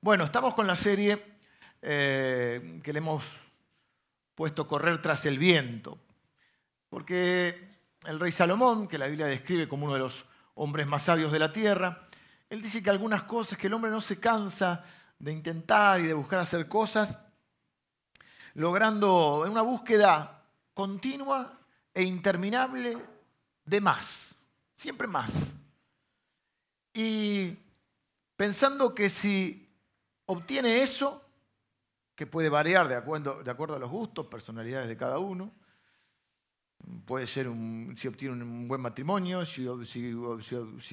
Bueno, estamos con la serie eh, que le hemos puesto Correr tras el viento, porque el rey Salomón, que la Biblia describe como uno de los hombres más sabios de la tierra, él dice que algunas cosas, que el hombre no se cansa de intentar y de buscar hacer cosas, logrando una búsqueda continua e interminable de más, siempre más. Y pensando que si obtiene eso, que puede variar de acuerdo, de acuerdo a los gustos, personalidades de cada uno, Puede ser si obtiene un buen matrimonio, si,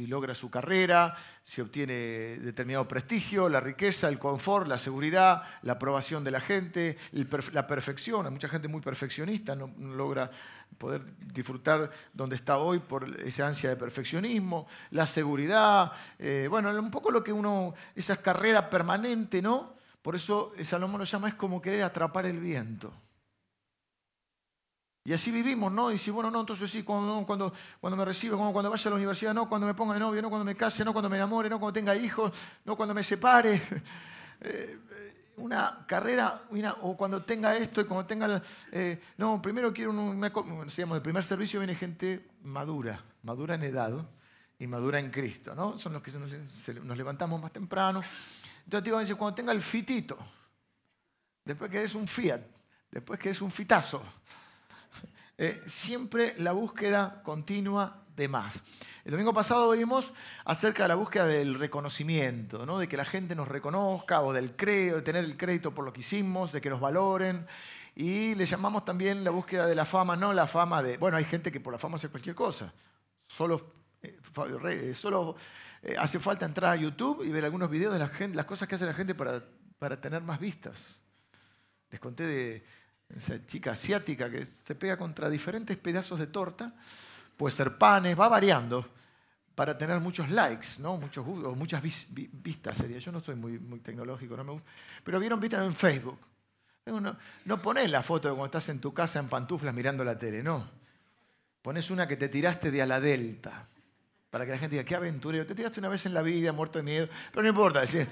logra su carrera, si obtiene determinado prestigio, la riqueza, el confort, la seguridad, la aprobación de la gente, la perfección. Hay mucha gente muy perfeccionista, no, logra poder disfrutar donde está hoy por esa ansia de perfeccionismo, la seguridad, eh, bueno, un poco lo que uno, esa carrera permanente, ¿no? Por eso Salomón lo llama es como querer atrapar el viento. Y así vivimos, ¿no? Y si, bueno, no, entonces sí, cuando, cuando, cuando me recibe, cuando, cuando vaya a la universidad, no, cuando me ponga de novio, no, cuando me case, no, cuando me enamore, no, cuando tenga hijos, no, cuando me separe. Eh, una carrera, o cuando tenga esto y cuando tenga... Eh, no, primero quiero un... Decíamos, el primer servicio viene gente madura, madura en edad y madura en Cristo, ¿no? Son los que nos, levantamos más temprano. Entonces cuando tenga el fitito, después que es un Fiat, después que es un fitazo, eh, siempre la búsqueda continua de más. El domingo pasado vimos acerca de la búsqueda del reconocimiento, ¿no? de que la gente nos reconozca o del crédito, de tener el crédito por lo que hicimos, de que nos valoren. Y le llamamos también la búsqueda de la fama, no la fama de, bueno, hay gente que por la fama hace cualquier cosa. Solo, eh, eh, solo hace falta entrar a YouTube y ver algunos videos de la gente, las cosas que hace la gente para, para tener más vistas. Les conté de, esa chica asiática que se pega contra diferentes pedazos de torta, puede ser panes, va variando para tener muchos likes, ¿no? Muchos, o muchas vistas sería. Yo no soy muy, muy tecnológico, no me gusta. Pero vieron vistas en Facebook. No, no pones la foto de cuando estás en tu casa en pantuflas mirando la tele, no. Pones una que te tiraste de a la delta. Para que la gente diga, qué aventurero. Te tiraste una vez en la vida, muerto de miedo. Pero no importa, decir,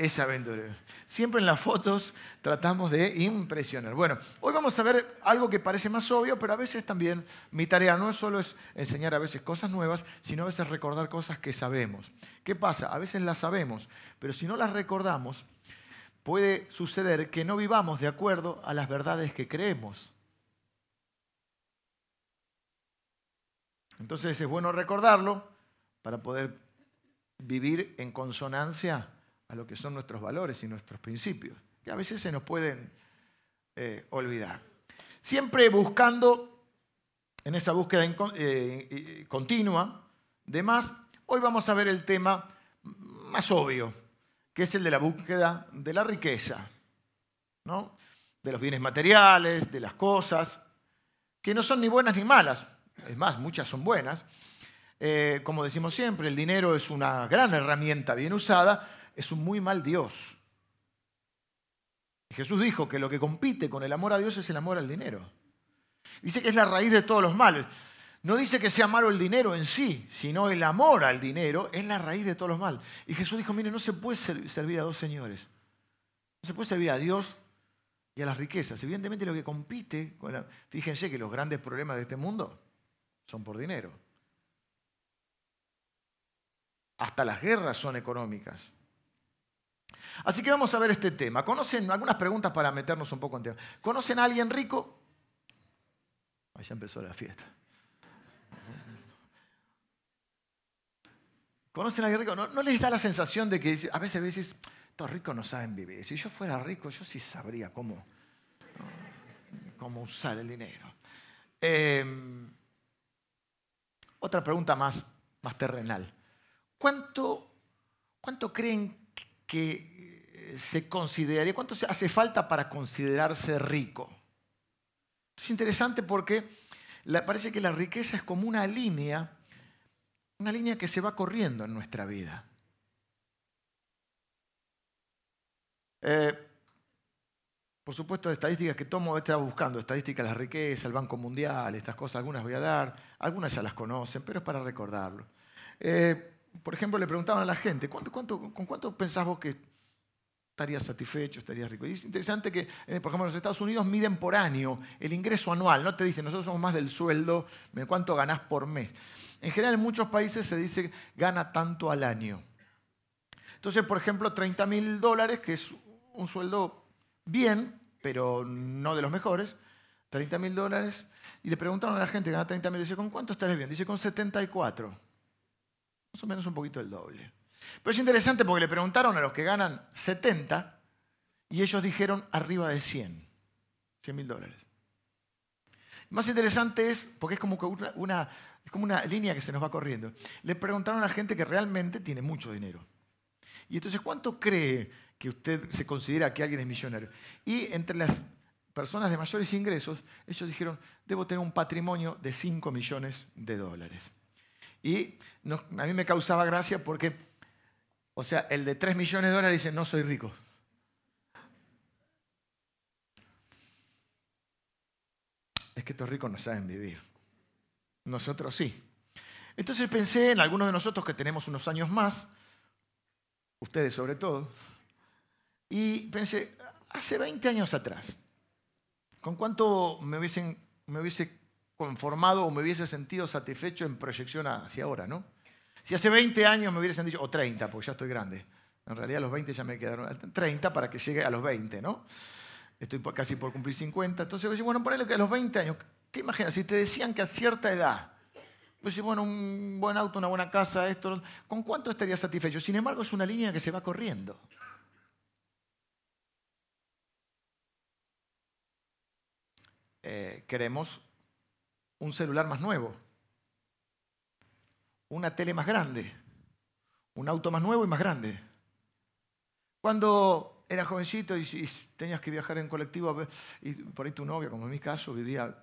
es aventurero. Siempre en las fotos tratamos de impresionar. Bueno, hoy vamos a ver algo que parece más obvio, pero a veces también mi tarea no solo es enseñar a veces cosas nuevas, sino a veces recordar cosas que sabemos. ¿Qué pasa? A veces las sabemos, pero si no las recordamos, puede suceder que no vivamos de acuerdo a las verdades que creemos. Entonces es bueno recordarlo para poder vivir en consonancia a lo que son nuestros valores y nuestros principios, que a veces se nos pueden eh, olvidar. Siempre buscando, en esa búsqueda eh, continua de más, hoy vamos a ver el tema más obvio, que es el de la búsqueda de la riqueza, ¿no? de los bienes materiales, de las cosas, que no son ni buenas ni malas, es más, muchas son buenas. Eh, como decimos siempre, el dinero es una gran herramienta bien usada, es un muy mal Dios. Jesús dijo que lo que compite con el amor a Dios es el amor al dinero. Dice que es la raíz de todos los males. No dice que sea malo el dinero en sí, sino el amor al dinero es la raíz de todos los males. Y Jesús dijo, mire, no se puede servir a dos señores. No se puede servir a Dios y a las riquezas. Evidentemente lo que compite, con fíjense que los grandes problemas de este mundo son por dinero. Hasta las guerras son económicas. Así que vamos a ver este tema. ¿Conocen algunas preguntas para meternos un poco en tema? ¿Conocen a alguien rico? Ahí ya empezó la fiesta. ¿Conocen a alguien rico? ¿No, les da la sensación de que a veces veces estos ricos no saben vivir? Si yo fuera rico, yo sí sabría cómo, cómo usar el dinero. Em, otra pregunta más, más terrenal. ¿Cuánto, ¿Cuánto creen que se consideraría, cuánto hace falta para considerarse rico. es interesante porque parece que la riqueza es como una línea, una línea que se va corriendo en nuestra vida. Eh, por supuesto, estadísticas que tomo, estaba buscando estadísticas de la riqueza, el Banco Mundial, estas cosas, algunas voy a dar, algunas ya las conocen, pero es para recordarlo. Eh, por ejemplo, le preguntaban a la gente, ¿cuánto, cuánto, ¿con cuánto pensás vos que estarías satisfecho, estarías rico. Y es interesante que, eh, por ejemplo, en los Estados Unidos miden por año el ingreso anual. No te dicen, nosotros somos más del sueldo, cuánto ganás por mes. En general, en muchos países se dice gana tanto al año. Entonces, por ejemplo, 30 mil dólares, que es un sueldo bien, pero no de los mejores, 30 mil dólares, y le preguntaron a la gente gana 30 mil, dice, ¿con cuánto estarías bien? Dice, con 74. Más o menos un poquito el doble. Pero es interesante porque le preguntaron a los que ganan 70 y ellos dijeron arriba de 100, 100 mil dólares. Más interesante es, porque es como, una, línea que se nos va corriendo, le preguntaron a gente que realmente tiene mucho dinero. Y entonces, ¿cuánto cree que usted se considera que alguien es millonario? Y entre las personas de mayores ingresos, ellos dijeron, debo tener un patrimonio de 5 millones de dólares. Y a mí me causaba gracia porque, o sea, el de 3 millones de dólares dice, no soy rico. Es que estos ricos no saben vivir. Nosotros sí. Entonces pensé en algunos de nosotros que tenemos unos años más, ustedes sobre todo, y pensé, hace 20 años atrás, ¿con cuánto me, hubiesen, me hubiese conformado o me hubiese sentido satisfecho en proyección hacia ahora, ¿no? Si hace 20 años me hubiesen dicho, o 30, porque ya estoy grande, en realidad los 20 ya me quedaron, 30 para que llegue a los 20, ¿no? Estoy casi por cumplir 50, entonces, bueno, ponele que a los 20 años, ¿qué imaginas? Si te decían que a cierta edad, pues bueno, un buen auto, una buena casa, esto, ¿con cuánto estarías satisfecho? Sin embargo, es una línea que se va corriendo. Eh, queremos un celular más nuevo, una tele más grande, un auto más nuevo y más grande. Cuando eras jovencito y, tenías que viajar en colectivo, y por ahí tu novia, como en mi caso, vivía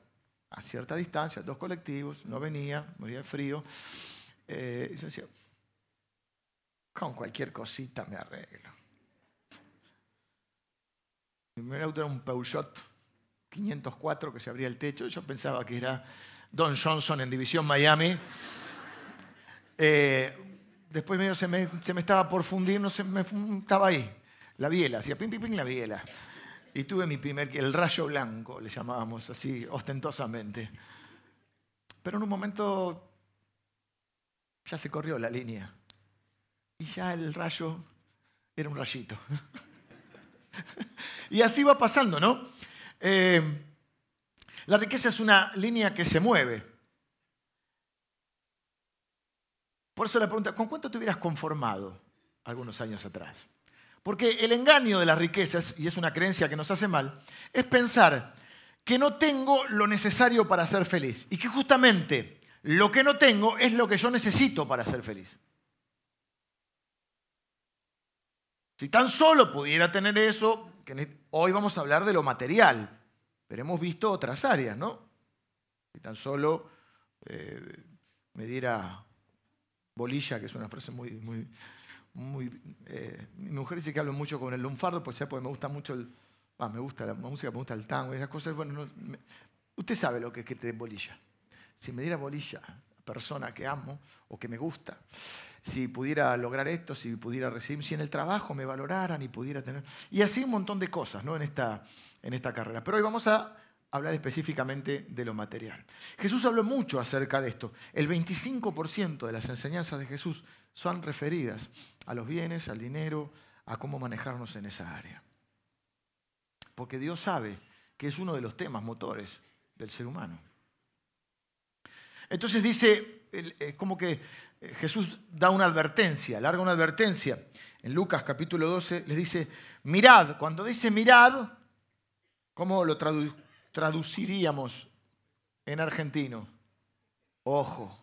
a cierta distancia, dos colectivos, no venía, moría de frío. Eh, yo decía, con cualquier cosita me arreglo. Mi primer auto era un Peugeot 504 que se abría el techo. Yo pensaba que era Don Johnson en División Miami. Eh, después medio se me, se me, estaba por fundir, no sé, me, estaba ahí. La biela, hacía pim, pim, pim, la biela. Y tuve mi primer, el rayo blanco, le llamábamos así, ostentosamente. Pero en un momento ya se corrió la línea. Y ya el rayo era un rayito. y así va pasando, ¿no? Eh, la riqueza es una línea que se mueve. Por eso la pregunta, ¿con cuánto te hubieras conformado algunos años atrás? Porque el engaño de las riquezas, y es una creencia que nos hace mal, es pensar que no tengo lo necesario para ser feliz y que justamente lo que no tengo es lo que yo necesito para ser feliz. Si tan solo pudiera tener eso, hoy vamos a hablar de lo material, pero hemos visto otras áreas, ¿no? Si tan solo eh, me diera bolilla, que es una frase muy, muy. Eh, mi mujer dice que hablo mucho con el lunfardo, pues porque me gusta mucho el... me gusta la música, me gusta el tango, esas cosas. Bueno, usted sabe lo que es que te dé bolilla. Si me diera bolilla persona que amo o que me gusta, si pudiera lograr esto, si pudiera recibir, si en el trabajo me valoraran y pudiera tener... Y así un montón de cosas ¿no? en, esta, en esta carrera. Pero hoy vamos a hablar específicamente de lo material. Jesús habló mucho acerca de esto. El 25% de las enseñanzas de Jesús son referidas a los bienes, al dinero, a cómo manejarnos en esa área. Porque Dios sabe que es uno de los temas motores del ser humano. Entonces dice, eh, como que eh, Jesús da una advertencia, larga una advertencia. En Lucas capítulo 12 les dice, mirad, cuando dice mirad, ¿cómo lo traduciríamos en argentino? Ojo.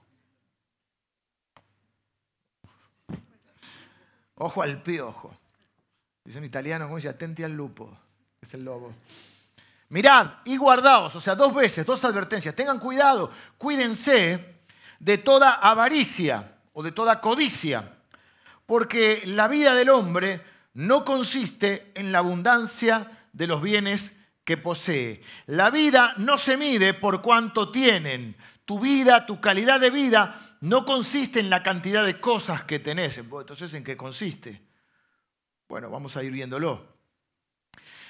Ojo al piojo. Dice en italiano, como dice, atenti al lupo. Es el lobo. Mirad y guardaos, o sea, dos veces, dos advertencias. Tengan cuidado, cuídense de toda avaricia o de toda codicia, porque la vida del hombre no consiste en la abundancia de los bienes que posee. La vida no se mide por cuánto tienen. Tu vida, tu calidad de vida no consiste en la cantidad de cosas que tenés. Entonces, ¿en qué consiste? Bueno, vamos a ir viéndolo.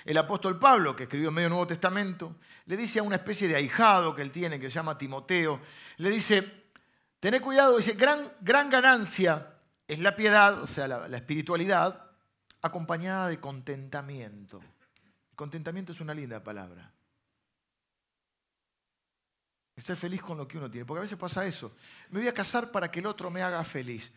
El apóstol Pablo, que escribió en medio Nuevo Testamento, le dice a una especie de ahijado que él tiene, que se llama Timoteo, le dice, tené cuidado, dice, gran, gran ganancia es la piedad, o sea, la, la espiritualidad, acompañada de contentamiento. Contentamiento es una linda palabra. ser feliz con lo que uno tiene. Porque a veces pasa eso. Me voy a casar para que el otro me haga feliz.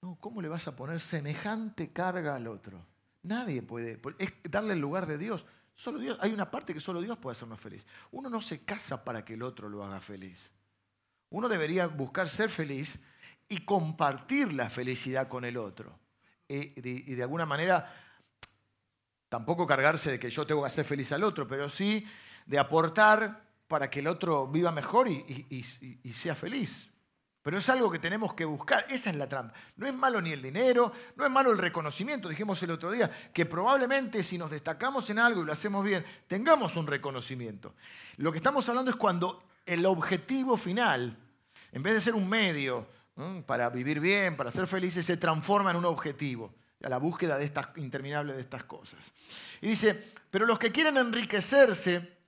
No, ¿cómo le vas a poner semejante carga al otro? Nadie puede. Es darle el lugar de Dios. Solo Dios. Hay una parte que solo Dios puede hacernos feliz. Uno no se casa para que el otro lo haga feliz. Uno debería buscar ser feliz y compartir la felicidad con el otro. Y de, alguna manera, tampoco cargarse de que yo tengo que hacer feliz al otro, pero sí de aportar para que el otro viva mejor y sea feliz. Pero es algo que tenemos que buscar. Esa es la trampa. No es malo ni el dinero, no es malo el reconocimiento. Dijimos el otro día que probablemente si nos destacamos en algo y lo hacemos bien, tengamos un reconocimiento. Lo que estamos hablando es cuando el objetivo final, en vez de ser un medio para vivir bien, para ser felices, se transforma en un objetivo. A la búsqueda de estas interminable de estas cosas. Y dice, pero los que quieren enriquecerse,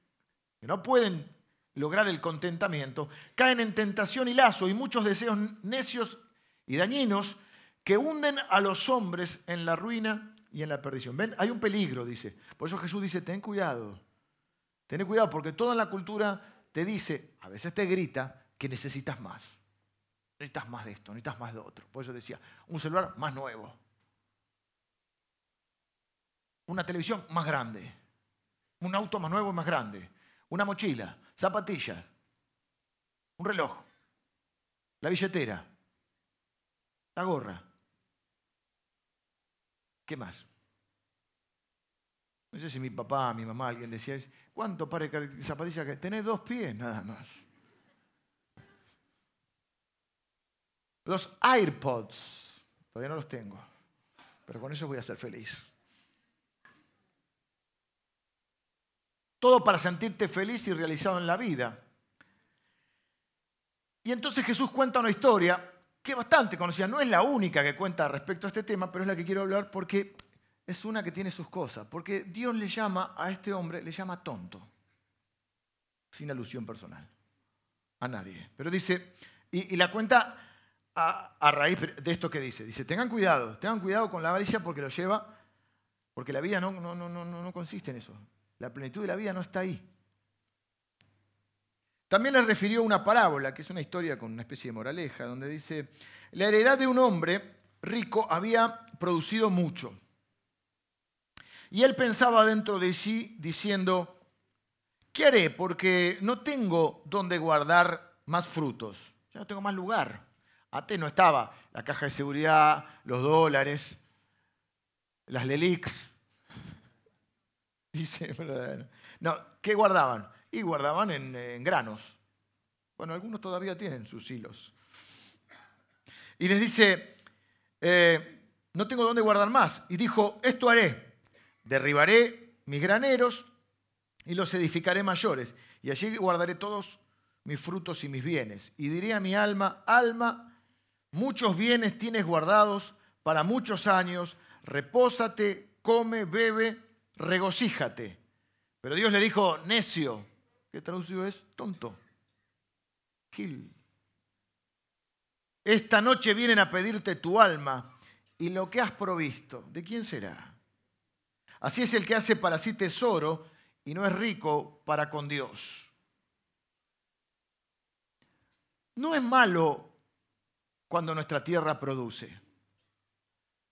que no pueden lograr el contentamiento, caen en tentación y lazo y muchos deseos necios y dañinos que hunden a los hombres en la ruina y en la perdición. Ven, hay un peligro, dice. Por eso Jesús dice, ten cuidado. Ten cuidado porque toda la cultura te dice, a veces te grita, que necesitas más. Necesitas más de esto, necesitas más de otro. Por eso decía, un celular más nuevo. Una televisión más grande. Un auto más nuevo y más grande una mochila, zapatillas, un reloj, la billetera, la gorra. ¿Qué más? No sé si mi papá, mi mamá, alguien decía, ¿cuánto pare de zapatillas que tenés dos pies nada más? Los AirPods, todavía no los tengo, pero con eso voy a ser feliz. Todo para sentirte feliz y realizado en la vida. Y entonces Jesús cuenta una historia que es bastante conocida. No es la única que cuenta respecto a este tema, pero es la que quiero hablar porque es una que tiene sus cosas. Porque Dios le llama a este hombre, le llama tonto. Sin alusión personal. A nadie. Pero dice, y, la cuenta a, raíz de esto que dice. Dice, tengan cuidado, tengan cuidado con la avaricia porque lo lleva, porque la vida no, no, no, no, no consiste en eso. La plenitud de la vida no está ahí. También le refirió una parábola, que es una historia con una especie de moraleja, donde dice, la heredad de un hombre rico había producido mucho. Y él pensaba dentro de sí diciendo, ¿qué haré? Porque no tengo donde guardar más frutos. Ya no tengo más lugar. Antes no estaba la caja de seguridad, los dólares, las LELIX, Dice, no, ¿qué guardaban? Y guardaban en, granos. Bueno, algunos todavía tienen sus hilos. Y les dice, eh, no tengo dónde guardar más. Y dijo, esto haré, derribaré mis graneros y los edificaré mayores. Y allí guardaré todos mis frutos y mis bienes. Y diré a mi alma, alma, muchos bienes tienes guardados para muchos años, repósate, come, bebe regocíjate. Pero Dios le dijo, necio, ¿qué traducido es? Tonto. Gil. Esta noche vienen a pedirte tu alma y lo que has provisto, ¿de quién será? Así es el que hace para sí tesoro y no es rico para con Dios. No es malo cuando nuestra tierra produce.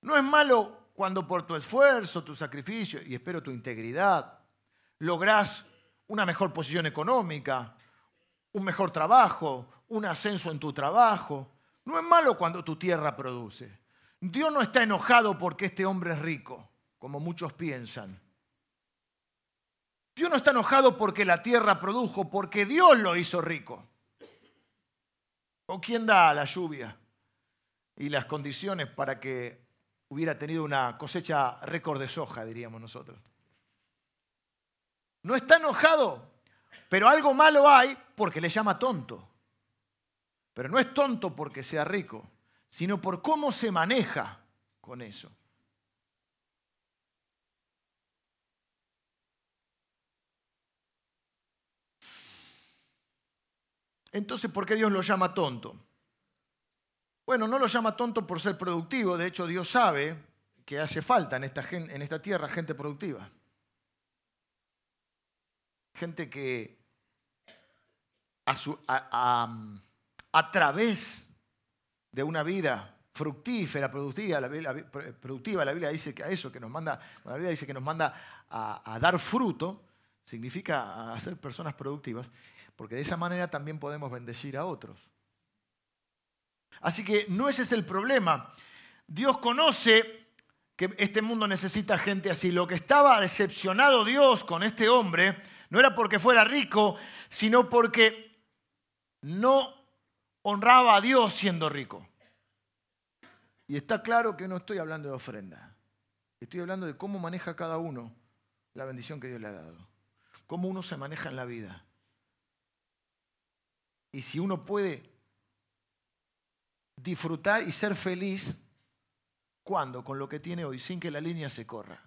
No es malo cuando por tu esfuerzo, tu sacrificio y espero tu integridad, lográs una mejor posición económica, un mejor trabajo, un ascenso en tu trabajo. No es malo cuando tu tierra produce. Dios no está enojado porque este hombre es rico, como muchos piensan. Dios no está enojado porque la tierra produjo, porque Dios lo hizo rico. ¿O quién da la lluvia y las condiciones para que hubiera tenido una cosecha récord de soja, diríamos nosotros. No está enojado, pero algo malo hay porque le llama tonto. Pero no es tonto porque sea rico, sino por cómo se maneja con eso. Entonces, ¿por qué Dios lo llama tonto? Bueno, no lo llama tonto por ser productivo, de hecho Dios sabe que hace falta en esta, tierra gente productiva. Gente que a, través de una vida fructífera, productiva, la, productiva, la Biblia dice que a eso que nos manda, la Biblia dice que nos manda a, a dar fruto, significa a ser personas productivas, porque de esa manera también podemos bendecir a otros. Así que no ese es el problema. Dios conoce que este mundo necesita gente así. Lo que estaba decepcionado Dios con este hombre no era porque fuera rico, sino porque no honraba a Dios siendo rico. Y está claro que no estoy hablando de ofrenda. Estoy hablando de cómo maneja cada uno la bendición que Dios le ha dado. Cómo uno se maneja en la vida. Y si uno puede disfrutar y ser feliz, ¿cuándo? Con lo que tiene hoy, sin que la línea se corra.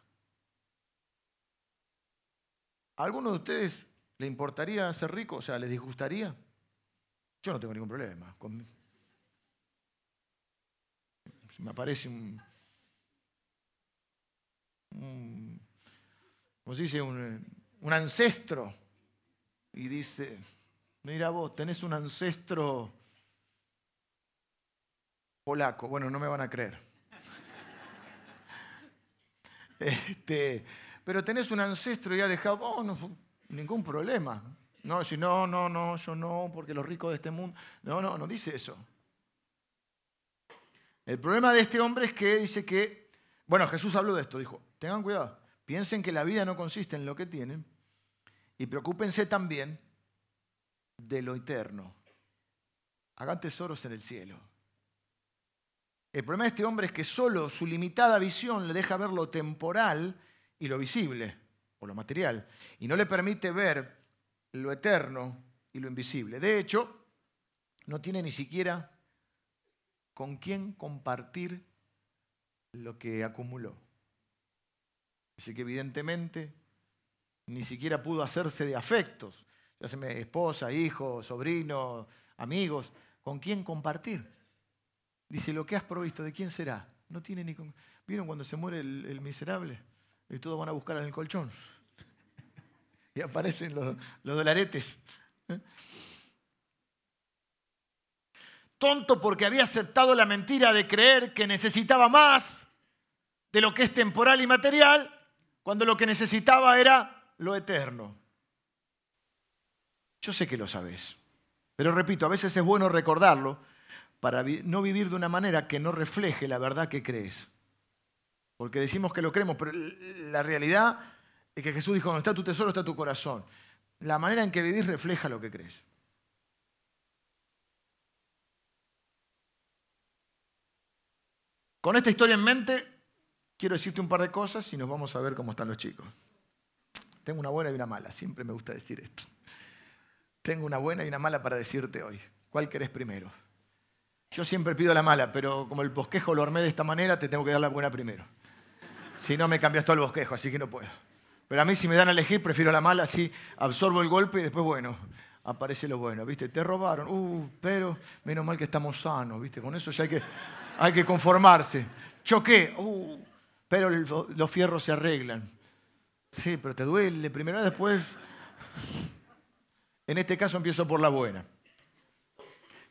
¿A alguno de ustedes le importaría ser rico? O sea, ¿les disgustaría? Yo no tengo ningún problema. Si me aparece un, como se dice, un, un ancestro y dice, mira vos, tenés un ancestro polaco. Bueno, no me van a creer. Este, pero tenés un ancestro y ha dejado, oh, no, ningún problema. No, si no, no, no, yo no, porque los ricos de este mundo. No, no, no dice eso. El problema de este hombre es que dice que, bueno, Jesús habló de esto, dijo, tengan cuidado, piensen que la vida no consiste en lo que tienen y preocúpense también de lo eterno. Hagan tesoros en el cielo. El problema de este hombre es que solo su limitada visión le deja ver lo temporal y lo visible, o lo material, y no le permite ver lo eterno y lo invisible. De hecho, no tiene ni siquiera con quién compartir lo que acumuló. Así que evidentemente ni siquiera pudo hacerse de afectos, ya sea esposa, hijo, sobrino, amigos, con quién compartir. Dice, lo que has provisto, ¿de quién será? No tiene ni con... ¿Vieron cuando se muere el, miserable? Y todos van a buscar en el colchón. y aparecen los, dolaretes. ¿eh? tonto porque había aceptado la mentira de creer que necesitaba más de lo que es temporal y material, cuando lo que necesitaba era lo eterno. Yo sé que lo sabes, pero repito, a veces es bueno recordarlo para no vivir de una manera que no refleje la verdad que crees. Porque decimos que lo creemos, pero la realidad es que Jesús dijo, donde está tu tesoro está tu corazón. La manera en que vivís refleja lo que crees. Con esta historia en mente, quiero decirte un par de cosas y nos vamos a ver cómo están los chicos. Tengo una buena y una mala, siempre me gusta decir esto. Tengo una buena y una mala para decirte hoy. ¿Cuál querés primero? Yo siempre pido la mala, pero como el bosquejo lo armé de esta manera, te tengo que dar la buena primero. Si no, me cambias todo el bosquejo, así que no puedo. Pero a mí, si me dan a elegir, prefiero la mala, así absorbo el golpe y después, bueno, aparece lo bueno, ¿viste? Te robaron, uh, pero menos mal que estamos sanos, ¿viste? Con eso ya hay que hay que conformarse. Choqué, uh, pero los fierros se arreglan. Sí, pero te duele primero, después. En este caso empiezo por la buena.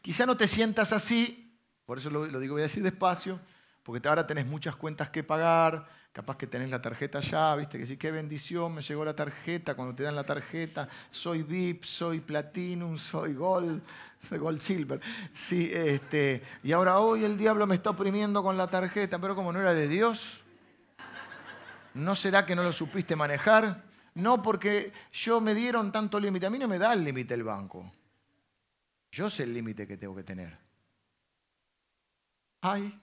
Quizá no te sientas así, por eso lo, digo, voy a decir despacio, porque ahora tenés muchas cuentas que pagar, capaz que tenés la tarjeta ya, viste, que sí, qué bendición, me llegó la tarjeta, cuando te dan la tarjeta, soy VIP, soy Platinum, soy Gold, Gold Silver. Sí, este, y ahora hoy el diablo me está oprimiendo con la tarjeta, pero como no era de Dios, ¿no será que no lo supiste manejar? No, porque yo me dieron tanto límite. A mí no me da el límite el banco. Yo sé el límite que tengo que tener. Ay.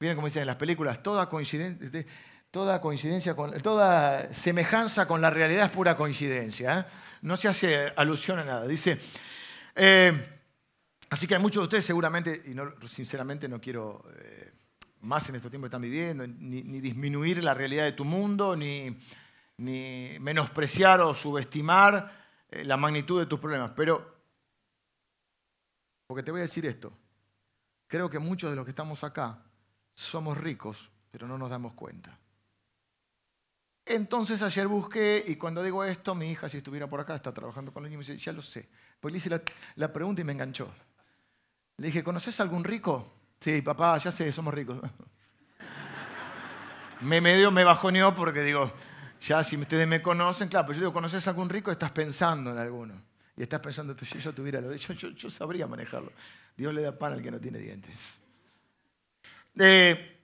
Miren como dicen en las películas, toda coincidencia toda semejanza con la realidad es pura coincidencia. ¿eh? No se hace alusión a nada. Dice, eh, así que hay muchos de ustedes seguramente, y no, sinceramente no quiero eh, más en estos tiempos que están viviendo, ni, disminuir la realidad de tu mundo, ni, ni menospreciar o subestimar eh, la magnitud de tus problemas. Pero, porque te voy a decir esto, creo que muchos de los que estamos acá somos ricos, pero no nos damos cuenta. Entonces ayer busqué y cuando digo esto, mi hija, si estuviera por acá, está trabajando con los niños, me dice, ya lo sé. Pues le hice la, pregunta y me enganchó. Le dije, ¿conoces algún rico? Sí, papá, ya sé, somos ricos. me medio me bajoneó porque digo, ya si ustedes me conocen, claro, pero yo digo, ¿conoces algún rico? Estás pensando en alguno. Y estás pensando, pues si yo tuviera lo de yo, yo, sabría manejarlo. Dios le da pan al que no tiene dientes. Eh,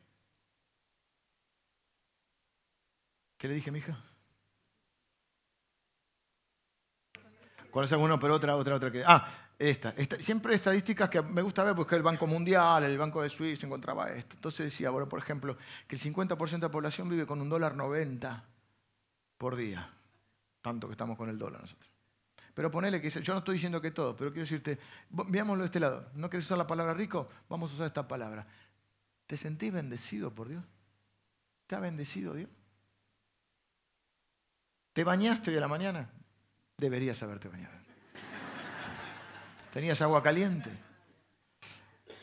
¿Qué le dije a mi? ¿Conoce alguno, pero otra, otra, otra que. Ah, esta, Siempre estadísticas que me gusta ver porque el Banco Mundial, el Banco de Suiza encontraba esto. Entonces decía, bueno, por ejemplo, que el 50% de la población vive con un dólar 90 por día. Tanto que estamos con el dólar nosotros. Pero ponele que yo no estoy diciendo que todo, pero quiero decirte, veámoslo de este lado. ¿No quieres usar la palabra rico? Vamos a usar esta palabra. ¿Te sentís bendecido por Dios? ¿Te ha bendecido Dios? ¿Te bañaste hoy a la mañana? Deberías haberte bañado. ¿Tenías agua caliente?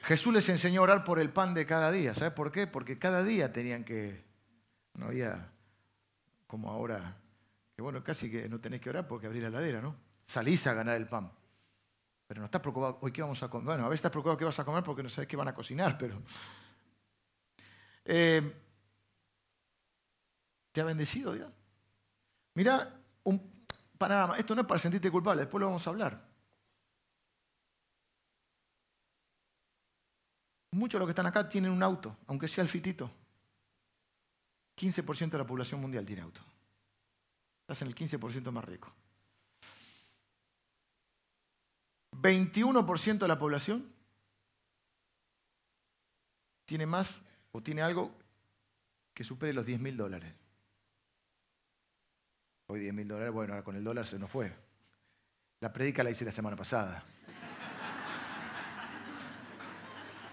Jesús les enseñó a orar por el pan de cada día. ¿Sabes por qué? Porque cada día tenían que... No había como ahora, que bueno, casi que no tenés que orar porque abrir la heladera, ¿no? Salís a ganar el pan. Pero no estás preocupado, hoy qué vamos a comer. Bueno, a veces estás preocupado qué vas a comer porque no sabes qué van a cocinar, pero... Eh, ¿Te ha bendecido Dios? Mira, un panorama. Esto no es para sentirte culpable, después lo vamos a hablar. Muchos de los que están acá tienen un auto, aunque sea el fitito. 15% de la población mundial tiene auto. Estás en el 15% más rico. 21% de la población tiene más o tiene algo que supere los 10 mil dólares. Hoy 10 mil dólares, bueno, ahora con el dólar se nos fue. La predica la hice la semana pasada.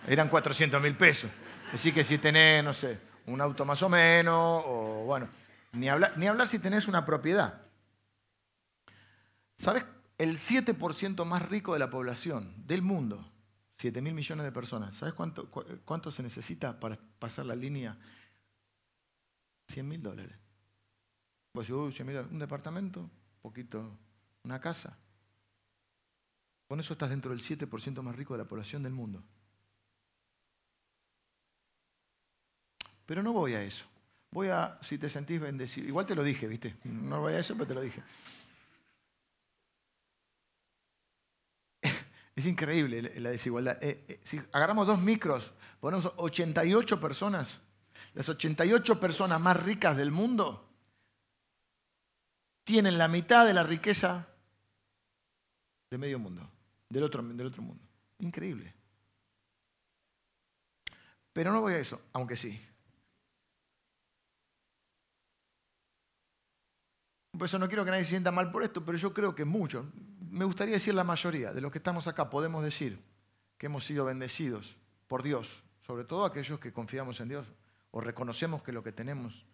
Eran 400 mil pesos. Así que si tenés, no sé, un auto más o menos, o bueno, ni hablar, ni hablar si tenés una propiedad. ¿Sabes? El 7% más rico de la población del mundo, 7 mil millones de personas, ¿sabes cuánto, cuánto se necesita para pasar la línea? 100 mil dólares. Pues yo, un departamento, poquito, una casa. Con eso estás dentro del 7% más rico de la población del mundo. Pero no voy a eso. Voy a, si te sentís bendecido. Igual te lo dije, ¿viste? No voy a eso, pero te lo dije. Es increíble la desigualdad. Eh, eh, si agarramos dos micros, ponemos 88 personas, las 88 personas más ricas del mundo tienen la mitad de la riqueza de medio mundo, del otro, del otro mundo. Increíble. Pero no voy a eso, aunque sí. Por eso no quiero que nadie se sienta mal por esto, pero yo creo que muchos, me gustaría decir la mayoría de los que estamos acá, podemos decir que hemos sido bendecidos por Dios, sobre todo aquellos que confiamos en Dios o reconocemos que lo que tenemos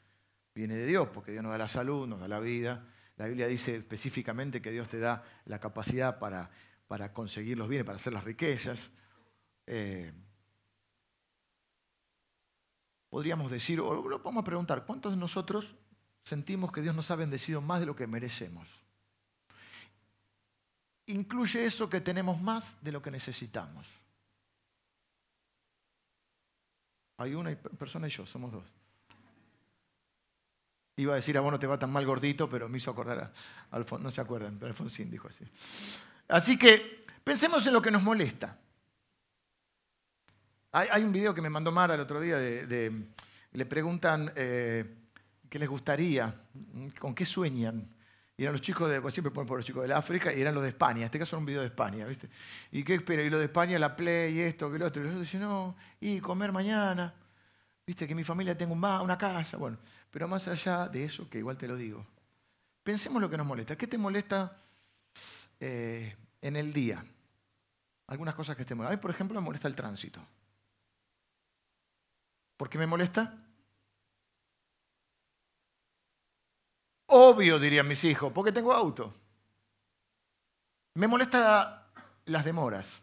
viene de Dios, porque Dios nos da la salud, nos da la vida, la Biblia dice específicamente que Dios te da la capacidad para, para conseguir los bienes, para hacer las riquezas. Eh, podríamos decir, o lo a preguntar, ¿cuántos de nosotros sentimos que Dios nos ha bendecido más de lo que merecemos? Incluye eso que tenemos más de lo que necesitamos. Hay una persona y yo, somos dos. Iba a decir, a vos no te va tan mal gordito, pero me hizo acordar a Alfonsín, no se acuerdan, pero Alfonsín dijo así. Así que pensemos en lo que nos molesta. Hay, un video que me mandó Mara el otro día, de, le preguntan eh, qué les gustaría, con qué sueñan. Y eran los chicos de, pues siempre ponen por los chicos de África, y eran los de España. En este caso era un video de España, ¿viste? ¿Y qué espera? Y los de España, la Play, esto, que lo otro. Y yo decía, no, y comer mañana. ¿Viste? Que mi familia tenga un una casa. Bueno, pero más allá de eso, que igual te lo digo, pensemos lo que nos molesta. ¿Qué te molesta eh, en el día? Algunas cosas que te molestan. A mí, por ejemplo, me molesta el tránsito. ¿Por qué me molesta? Obvio, dirían mis hijos, porque tengo auto. Me molesta las demoras.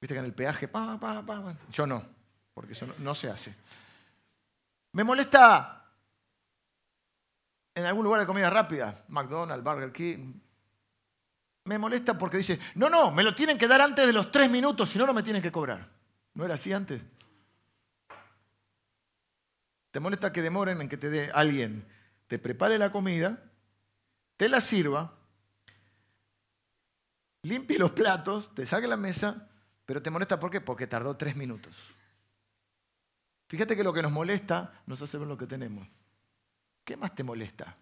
Viste que en el peaje, pa, pa, pa, yo no, porque eso no, se hace. Me molesta en algún lugar de comida rápida, McDonald's, Burger King. Me molesta porque dice, no, no, me lo tienen que dar antes de los tres minutos, si no, no me tienen que cobrar. ¿No era así antes? ¿Te molesta que demoren en que te dé alguien, te prepare la comida, te la sirva, limpie los platos, te saque la mesa, pero te molesta ¿por qué? Porque tardó tres minutos. Fíjate que lo que nos molesta nos hace ver lo que tenemos. ¿Qué más te molesta?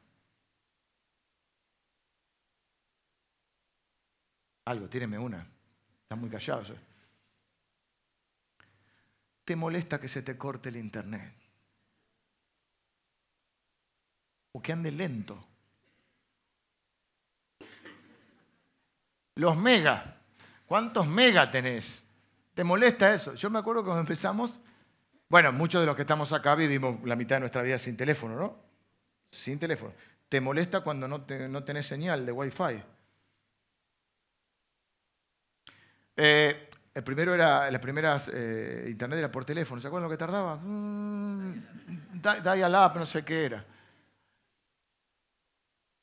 Algo, tíreme una. Estás muy callado. Te molesta que se te corte el internet. O que ande lento. Los mega. ¿Cuántos mega tenés? ¿Te molesta eso? Yo me acuerdo cuando empezamos, bueno, muchos de los que estamos acá vivimos la mitad de nuestra vida sin teléfono, ¿no? Sin teléfono. ¿Te molesta cuando no, tenés señal de Wi-Fi? Eh, el primero era, las primeras eh, internet era por teléfono. ¿Se acuerdan lo que tardaba? Mm, dial-up, no sé qué era.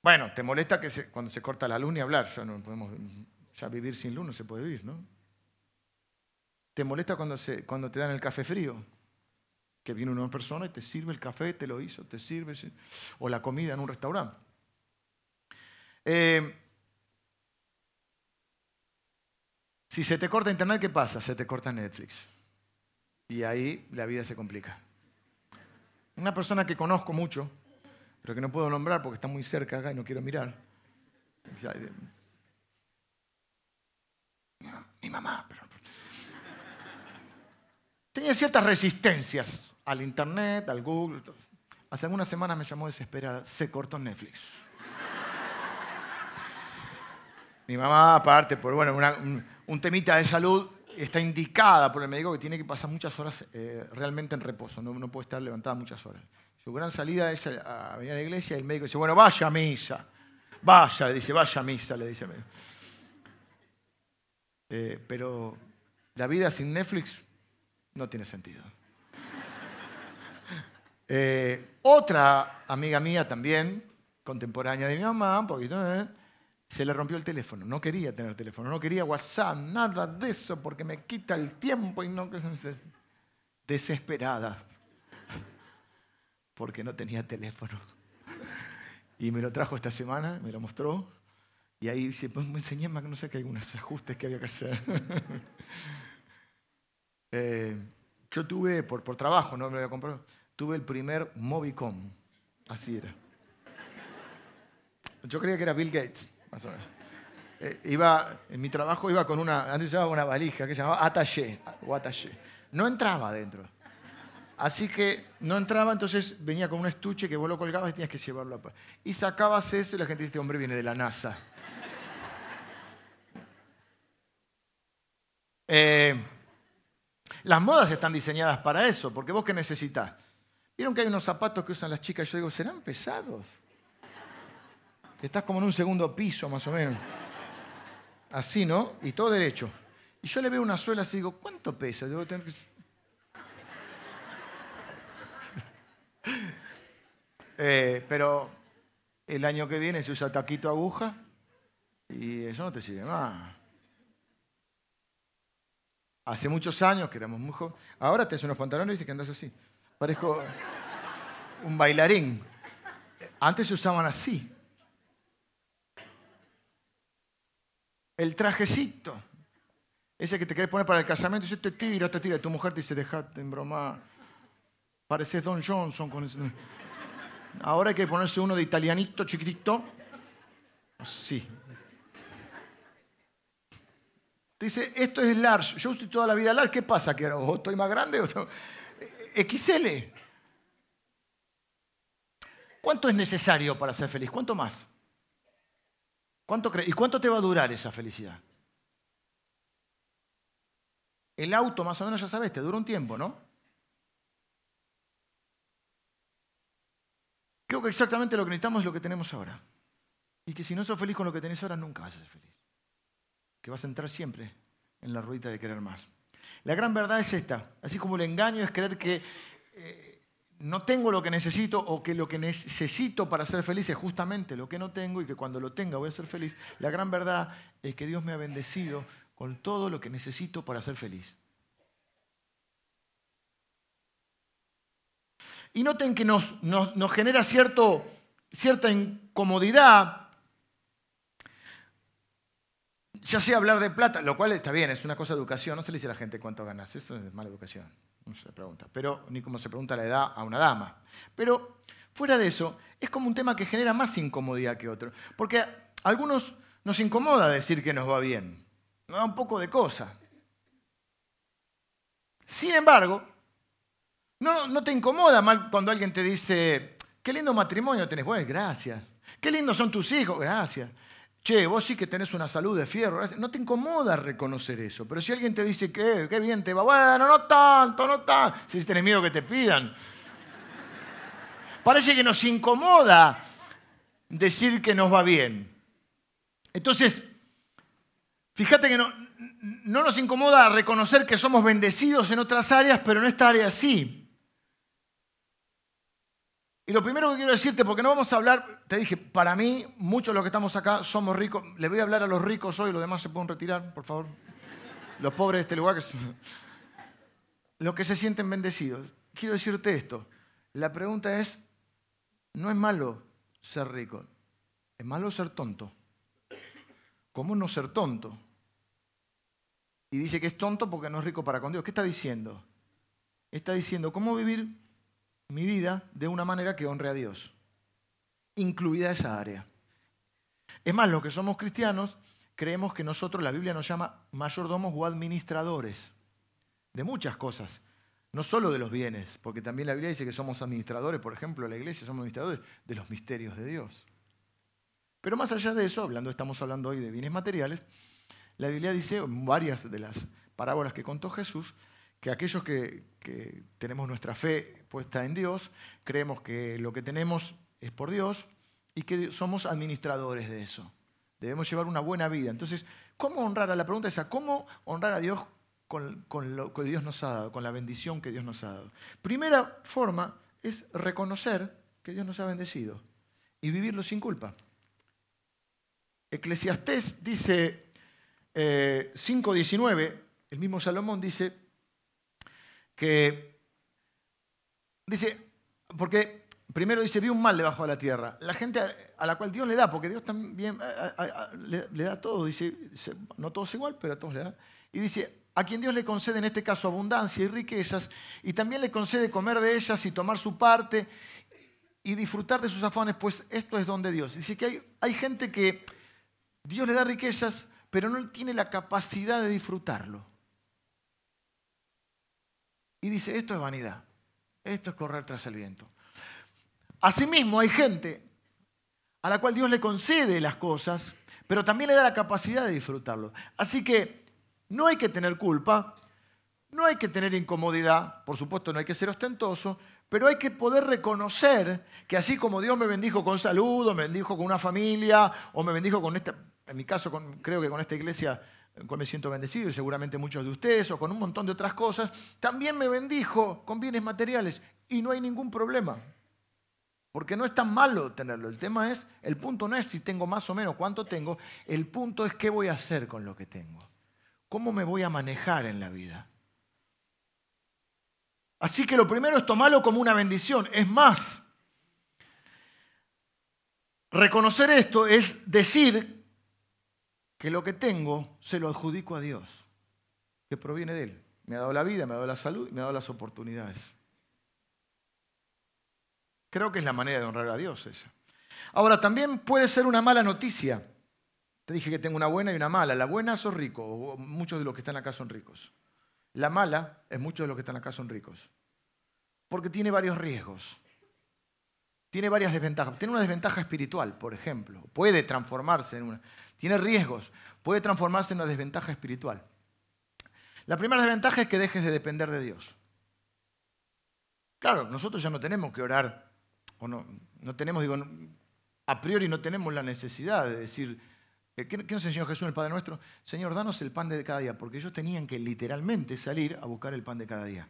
Bueno, te molesta que cuando se corta la luz ni hablar, ya no podemos, ya vivir sin luz no se puede vivir, ¿no? Te molesta cuando, se, cuando te dan el café frío, que viene una persona y te sirve el café, te lo hizo, te sirve, o la comida en un restaurante. Eh, si se te corta internet, ¿qué pasa? Se te corta Netflix. Y ahí la vida se complica. Una persona que conozco mucho, pero que no puedo nombrar porque está muy cerca acá y no quiero mirar. Mi mamá. Tenía ciertas resistencias al Internet, al Google. Hace algunas semanas me llamó desesperada. Se cortó Netflix. Mi mamá, aparte, por bueno, un, temita de salud, está indicada por el médico que tiene que pasar muchas horas eh, realmente en reposo. No, no puede estar levantada muchas horas. Su gran salida es a venir a la iglesia y el médico dice, bueno, vaya a misa. Vaya, le dice, vaya a misa, le dice. Eh, pero la vida sin Netflix no tiene sentido. Eh, otra amiga mía también, contemporánea de mi mamá, un poquito, ¿eh? se le rompió el teléfono. No quería tener teléfono, no quería WhatsApp, nada de eso, porque me quita el tiempo y no... Desesperada porque no tenía teléfono. Y me lo trajo esta semana, me lo mostró. Y ahí dice, pues me enseñé más no sé que algunos ajustes que había que hacer. Eh, yo tuve, por, por trabajo, no me lo había comprado, tuve el primer Movicom. Así era. Yo creía que era Bill Gates, más o menos. Eh, iba, en mi trabajo iba con una, antes llevaba una valija que se llamaba attaché, o attaché. No entraba adentro. Así que no entraba, entonces venía con un estuche que vos lo colgabas y tenías que llevarlo a... Y sacabas eso y la gente dice, este hombre viene de la NASA. Eh, las modas están diseñadas para eso, porque vos qué necesitas. ¿Vieron que hay unos zapatos que usan las chicas? Yo digo, ¿serán pesados? Que estás como en un segundo piso, más o menos. Así, ¿no? Y todo derecho. Y yo le veo una suela así y digo, ¿cuánto pesa? Debo tener que Eh, pero el año que viene se usa taquito aguja y eso no te sirve más. Hace muchos años que éramos muy jóvenes. Ahora te haces unos pantalones y dices que andas así. Parezco un bailarín. Antes se usaban así. El trajecito. Ese que te querés poner para el casamiento, y te tira, te tira. Tu mujer te dice, dejate en broma. Pareces Don Johnson con ese... Ahora hay que ponerse uno de italianito chiquitito. Sí. Dice, esto es large. Yo estoy toda la vida large. ¿Qué pasa? ¿Que estoy más grande? O XL. ¿Cuánto es necesario para ser feliz? ¿Cuánto más? ¿Cuánto ¿Y cuánto te va a durar esa felicidad? El auto, más o menos, ya sabes, te dura un tiempo, ¿no? El auto, más o menos, ya sabes, te dura un tiempo, no creo que exactamente lo que necesitamos es lo que tenemos ahora. Y que si no sos feliz con lo que tenés ahora, nunca vas a ser feliz. Que vas a entrar siempre en la ruedita de querer más. La gran verdad es esta. Así como el engaño es creer que eh, no tengo lo que necesito o que lo que necesito para ser feliz es justamente lo que no tengo y que cuando lo tenga voy a ser feliz. La gran verdad es que Dios me ha bendecido con todo lo que necesito para ser feliz. Y noten que nos, genera cierto, cierta incomodidad, ya sea hablar de plata, lo cual está bien, es una cosa de educación, no se le dice a la gente cuánto ganas, eso es mala educación, no se pregunta, pero ni como se pregunta la edad a una dama. Pero fuera de eso, es como un tema que genera más incomodidad que otro, porque a algunos nos incomoda decir que nos va bien, nos da un poco de cosa. Sin embargo, no, te incomoda mal cuando alguien te dice, qué lindo matrimonio tenés. Bueno, gracias. Qué lindos son tus hijos. Gracias. Che, vos sí que tenés una salud de fierro. No te incomoda reconocer eso. Pero si alguien te dice que qué bien te va, bueno, no tanto, no tanto. Si tenés miedo que te pidan. Parece que nos incomoda decir que nos va bien. Entonces, fíjate que no, no nos incomoda reconocer que somos bendecidos en otras áreas, pero en esta área sí. Y lo primero que quiero decirte, porque no vamos a hablar, te dije, para mí, muchos de los que estamos acá somos ricos. Le voy a hablar a los ricos hoy, los demás se pueden retirar, por favor. Los pobres de este lugar, que los que se sienten bendecidos. Quiero decirte esto. La pregunta es, no es malo ser rico, es malo ser tonto. ¿Cómo no ser tonto? Y dice que es tonto porque no es rico para con Dios. ¿Qué está diciendo? Está diciendo, ¿cómo vivir mi vida de una manera que honre a Dios, incluida esa área. Es más, los que somos cristianos creemos que nosotros, la Biblia nos llama mayordomos o administradores de muchas cosas, no solo de los bienes, porque también la Biblia dice que somos administradores, por ejemplo, la iglesia somos administradores de los misterios de Dios. Pero más allá de eso, hablando, estamos hablando hoy de bienes materiales, la Biblia dice en varias de las parábolas que contó Jesús que aquellos que, tenemos nuestra fe puesta en Dios, creemos que lo que tenemos es por Dios y que somos administradores de eso. Debemos llevar una buena vida. Entonces, ¿cómo honrar a la pregunta esa? ¿Cómo honrar a Dios con, lo que Dios nos ha dado, con la bendición que Dios nos ha dado? Primera forma es reconocer que Dios nos ha bendecido y vivirlo sin culpa. Eclesiastés dice 5.19, eh, el mismo Salomón dice, que dice, porque primero dice, vi un mal debajo de la tierra. La gente a la cual Dios le da, porque Dios también le, da todo, dice, no todos igual, pero a todos le da. Y dice, a quien Dios le concede en este caso abundancia y riquezas, y también le concede comer de ellas y tomar su parte y disfrutar de sus afanes, pues esto es don de Dios. Dice que hay, hay gente que Dios le da riquezas, pero no tiene la capacidad de disfrutarlo. Y dice, esto es vanidad, esto es correr tras el viento. Asimismo, hay gente a la cual Dios le concede las cosas, pero también le da la capacidad de disfrutarlo. Así que no hay que tener culpa, no hay que tener incomodidad, por supuesto no hay que ser ostentoso, pero hay que poder reconocer que así como Dios me bendijo con salud, o me bendijo con una familia, o me bendijo con esta, en mi caso creo que con esta iglesia con cual me siento bendecido y seguramente muchos de ustedes, o con un montón de otras cosas, también me bendijo con bienes materiales y no hay ningún problema. Porque no es tan malo tenerlo. El tema es, el punto no es si tengo más o menos, cuánto tengo, el punto es qué voy a hacer con lo que tengo. ¿Cómo me voy a manejar en la vida? Así que lo primero es tomarlo como una bendición. Es más, reconocer esto es decir que lo que tengo se lo adjudico a Dios, que proviene de Él. Me ha dado la vida, me ha dado la salud y me ha dado las oportunidades. Creo que es la manera de honrar a Dios esa. Ahora, también puede ser una mala noticia. Te dije que tengo una buena y una mala. La buena sos rico, muchos de los que están acá son ricos. La mala es muchos de los que están acá son ricos. Porque tiene varios riesgos. Tiene varias desventajas. Tiene una desventaja espiritual, por ejemplo. Puede transformarse en una tiene riesgos, puede transformarse en una desventaja espiritual. La primera desventaja es que dejes de depender de Dios. Claro, nosotros ya no tenemos que orar o no, no tenemos, digo, a priori no tenemos la necesidad de decir, eh, ¿qué, nos enseñó Jesús el Padre Nuestro? Señor, danos el pan de cada día, porque ellos tenían que literalmente salir a buscar el pan de cada día.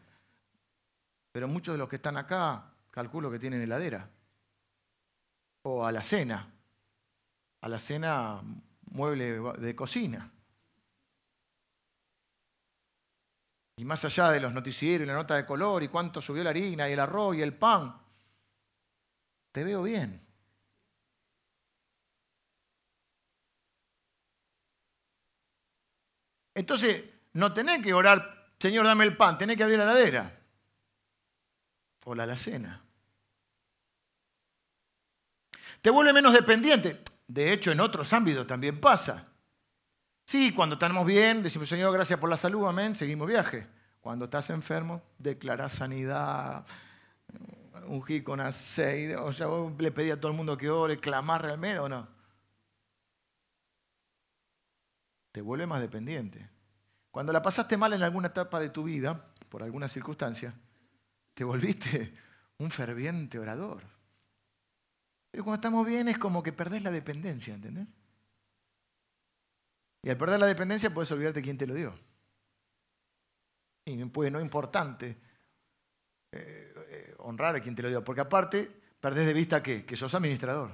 Pero muchos de los que están acá, calculo que tienen heladera. O a la cena. A la cena mueble de cocina. Y más allá de los noticieros y la nota de color y cuánto subió la harina y el arroz y el pan, te veo bien. Entonces, no tenés que orar, Señor, dame el pan, tenés que abrir la heladera o la alacena. Te vuelve menos dependiente. De hecho, en otros ámbitos también pasa. Sí, cuando estamos bien, decimos, Señor, gracias por la salud, amén, seguimos viaje. Cuando estás enfermo, declarás sanidad, ungí con aceite, o sea, le pedí a todo el mundo que ore, clamar realmente o no. Te vuelve más dependiente. Cuando la pasaste mal en alguna etapa de tu vida, por alguna circunstancia, te volviste un ferviente orador. Pero cuando estamos bien es como que perdés la dependencia, ¿entendés? Y al perder la dependencia puedes olvidarte quién te lo dio. Y pues no es importante eh, eh, honrar a quien te lo dio, porque aparte perdés de vista que, que sos administrador.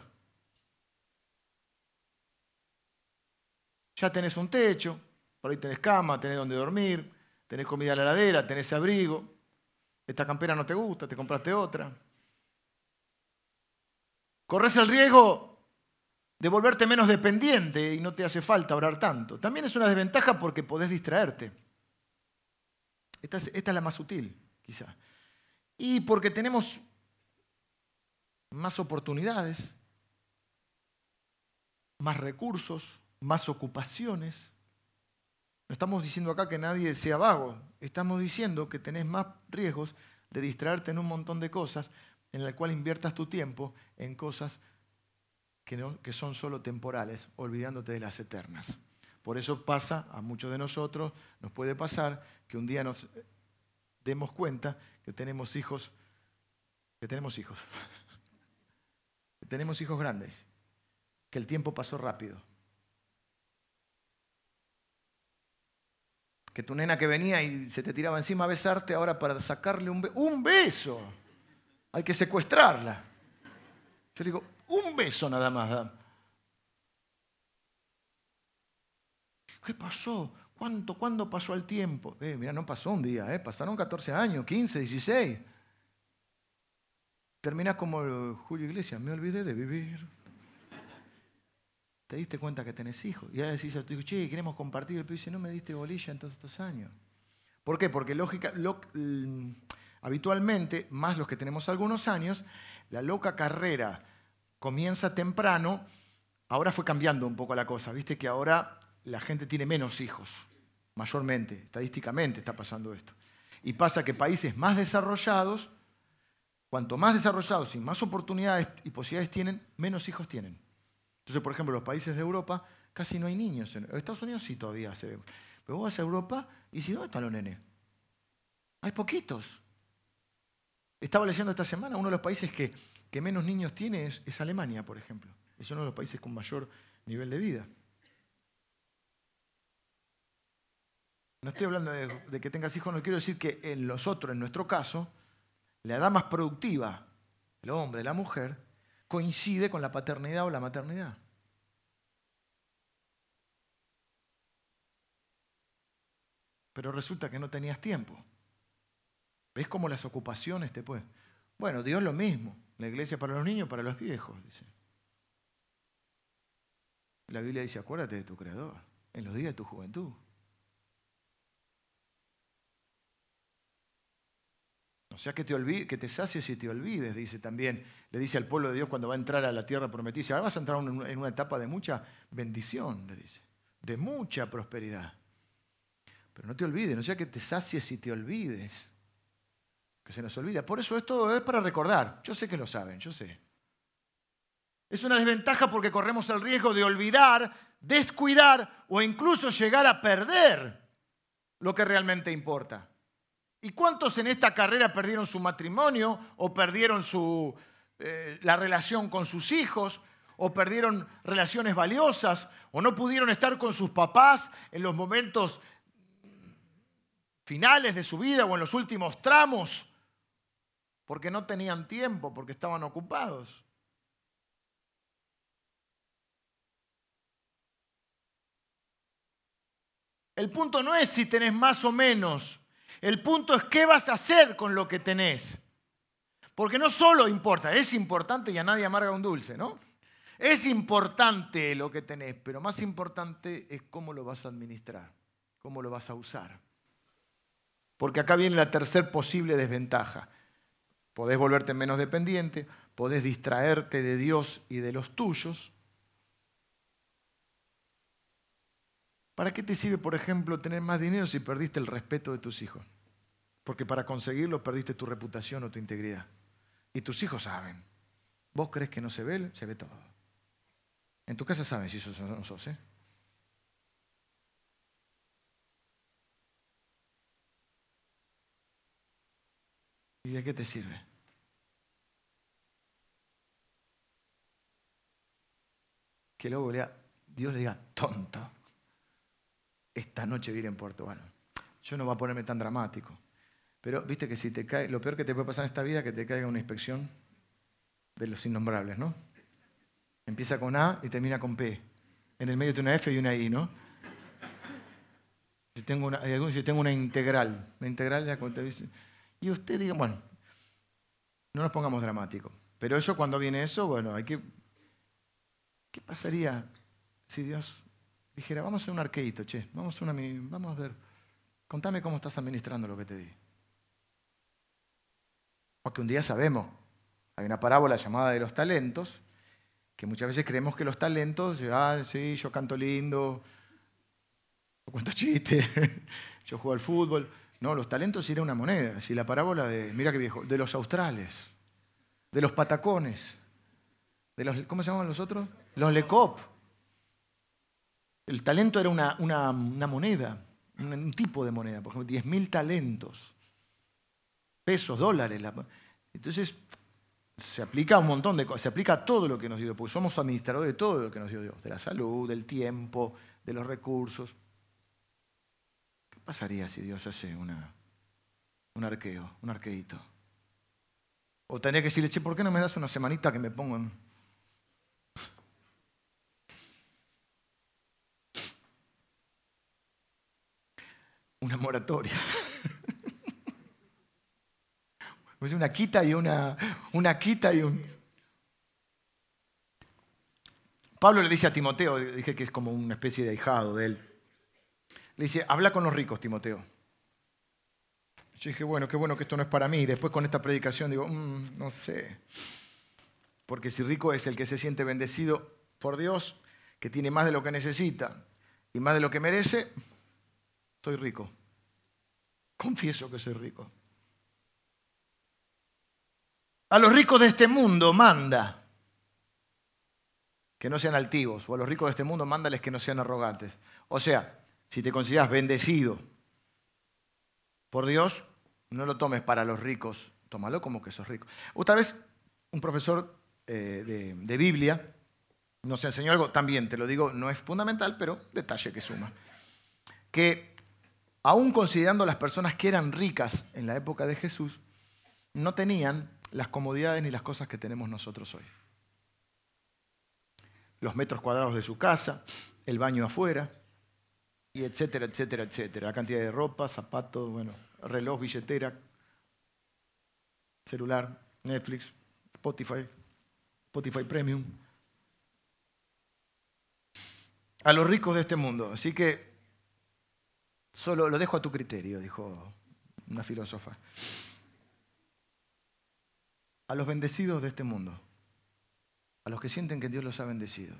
Ya tenés un techo, por ahí tenés cama, tenés donde dormir, tenés comida en la heladera, tenés abrigo. Esta campera no te gusta, te compraste otra. Corres el riesgo de volverte menos dependiente y no te hace falta orar tanto. También es una desventaja porque podés distraerte. Esta es, la más sutil, quizá. Y porque tenemos más oportunidades, más recursos, más ocupaciones. No estamos diciendo acá que nadie sea vago, estamos diciendo que tenés más riesgos de distraerte en un montón de cosas en las cuales inviertas tu tiempo en cosas que, son solo temporales, olvidándote de las eternas. Por eso pasa, a muchos de nosotros nos puede pasar que un día nos demos cuenta que tenemos hijos, que tenemos hijos, que tenemos hijos grandes, que el tiempo pasó rápido. Que tu nena que venía y se te tiraba encima a besarte, ahora para sacarle un, un beso, hay que secuestrarla. Yo digo, un beso nada más. ¿Qué pasó? ¿Cuánto, ¿Cuándo pasó el tiempo? Eh, mira, no pasó un día, eh, pasaron 14 años, 15, 16. Terminás como Julio Iglesias, me olvidé de vivir. Te diste cuenta que tenés hijos. Y ahora decís a tu hijo, che, queremos compartir. El pibe dice, no me diste bolilla en todos estos años. ¿Por qué? Porque lógica, habitualmente, más los que tenemos algunos años, la loca carrera comienza temprano. Ahora fue cambiando un poco la cosa. Viste que ahora la gente tiene menos hijos, mayormente, estadísticamente está pasando esto. Y pasa que países más desarrollados, cuanto más desarrollados y más oportunidades y posibilidades tienen, menos hijos tienen. Entonces, por ejemplo, los países de Europa casi no hay niños. En Estados Unidos sí todavía se ve. Pero vos vas a Europa y si ¿dónde están los nenes? Hay poquitos. Estaba leyendo esta semana, uno de los países que, menos niños tiene es, es Alemania, por ejemplo. Es uno de los países con mayor nivel de vida. No estoy hablando de, que tengas hijos, no quiero decir que en los otros, en nuestro caso, la edad más productiva, el hombre, la mujer, coincide con la paternidad o la maternidad. Pero resulta que no tenías tiempo. ¿Ves cómo las ocupaciones te pueden? Bueno, Dios lo mismo. La iglesia para los niños, para los viejos, dice. La Biblia dice, acuérdate de tu Creador en los días de tu juventud. O sea que te, olvides, que te sacies y te olvides, dice también, le dice al pueblo de Dios cuando va a entrar a la tierra prometida. Ahora vas a entrar en una etapa de mucha bendición, le dice, de mucha prosperidad. Pero no te olvides, no sea que te sacies y te olvides, que se nos olvida. Por eso esto es para recordar. Yo sé que lo saben, yo sé. Es una desventaja porque corremos el riesgo de olvidar, descuidar o incluso llegar a perder lo que realmente importa. ¿Y cuántos en esta carrera perdieron su matrimonio o perdieron su, eh, la relación con sus hijos, o perdieron relaciones valiosas, o no pudieron estar con sus papás en los momentos finales de su vida o en los últimos tramos, porque no tenían tiempo, porque estaban ocupados. El punto no es si tenés más o menos. El punto es qué vas a hacer con lo que tenés. Porque no solo importa, es importante y a nadie amarga un dulce, ¿no? Es importante lo que tenés, pero más importante es cómo lo vas a administrar, cómo lo vas a usar. Porque acá viene la tercer posible desventaja. Podés volverte menos dependiente, podés distraerte de Dios y de los tuyos, ¿Para qué te sirve, por ejemplo, tener más dinero si perdiste el respeto de tus hijos? Porque para conseguirlo perdiste tu reputación o tu integridad. Y tus hijos saben. ¿Vos crees que no se ve? Se ve todo. En tu casa saben si sos o no sos, ¿eh? ¿Y de qué te sirve? Que luego Dios le diga, tonto esta noche vivir en Portugal. Yo no voy a ponerme tan dramático. Pero viste que si te cae, lo peor que te puede pasar en esta vida es que te caiga una inspección de los innombrables, ¿no? Empieza con A y termina con P. En el medio tiene una F y una I, ¿no? Si tengo una, si tengo una integral, una integral te dice, y usted diga, bueno, no nos pongamos dramáticos. Pero eso cuando viene eso, bueno, hay que... ¿Qué pasaría si Dios dijera, vamos a hacer un arqueito, che, vamos a, una, vamos a ver, contame cómo estás administrando lo que te di. Porque un día sabemos, hay una parábola llamada de los talentos, que muchas veces creemos que los talentos, ah, sí, yo canto lindo, yo cuento chistes, yo juego al fútbol. No, los talentos era una moneda. Si la parábola de, mira qué viejo, de los australes, de los patacones, de los, ¿cómo se llaman los otros? Los lecop. El talento era una, moneda, un, tipo de moneda, por ejemplo, 10.000 talentos, pesos, dólares. Entonces, se aplica a un montón de cosas, se aplica a todo lo que nos dio Dios, porque somos administradores de todo lo que nos dio Dios, de la salud, del tiempo, de los recursos. ¿Qué pasaría si Dios hace una, un arqueo, un arqueito? O tendría que decirle, che, ¿por qué no me das una semanita que me pongo una moratoria. Pues una quita y una, una quita y un... Pablo le dice a Timoteo, dije que es como una especie de ahijado de él. Le dice, habla con los ricos, Timoteo. Yo dije, bueno, qué bueno que esto no es para mí. Después con esta predicación digo, mm, no sé. Porque si rico es el que se siente bendecido por Dios, que tiene más de lo que necesita y más de lo que merece, soy rico. Confieso que soy rico. A los ricos de este mundo manda que no sean altivos, o a los ricos de este mundo mándales que no sean arrogantes. O sea, si te consideras bendecido por Dios, no lo tomes para los ricos, tómalo como que sos rico. Otra vez, un profesor eh, de, de Biblia nos enseñó algo, también te lo digo, no es fundamental, pero detalle que suma. Que aún considerando las personas que eran ricas en la época de Jesús, no tenían las comodidades ni las cosas que tenemos nosotros hoy. Los metros cuadrados de su casa, el baño afuera, y etcétera, etcétera, etcétera. La cantidad de ropa, zapatos, bueno, reloj, billetera, celular, Netflix, Spotify, Spotify Premium. A los ricos de este mundo. Así que Solo lo dejo a tu criterio, dijo una filósofa. A los bendecidos de este mundo, a los que sienten que Dios los ha bendecido.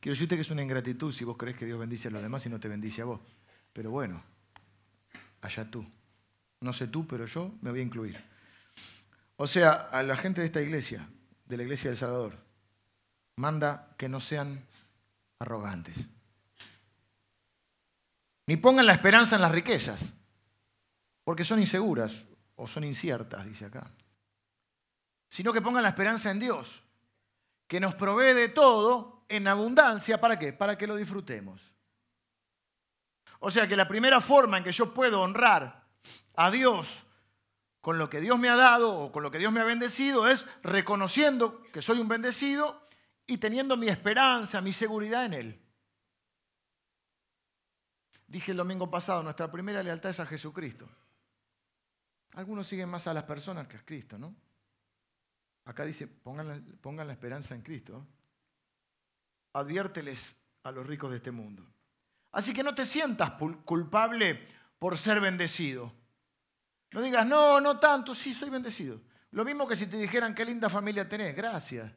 Quiero decirte que es una ingratitud si vos crees que Dios bendice a los demás y no te bendice a vos. Pero bueno, allá tú. No sé tú, pero yo me voy a incluir. O sea, a la gente de esta iglesia, de la iglesia del Salvador, manda que no sean arrogantes. Ni pongan la esperanza en las riquezas, porque son inseguras o son inciertas, dice acá. sino que pongan la esperanza en Dios, que nos provee de todo en abundancia. ¿Para qué? Para que lo disfrutemos. O sea que la primera forma en que yo puedo honrar a Dios con lo que Dios me ha dado o con lo que Dios me ha bendecido es reconociendo que soy un bendecido y teniendo mi esperanza, mi seguridad en Él. Dije el domingo pasado, nuestra primera lealtad es a Jesucristo. Algunos siguen más a las personas que a Cristo, ¿no? Acá dice, pongan la, pongan la esperanza en Cristo. Adviérteles a los ricos de este mundo. Así que no te sientas culpable por ser bendecido. No digas, no, no tanto, sí, soy bendecido. Lo mismo que si te dijeran, qué linda familia tenés, gracias.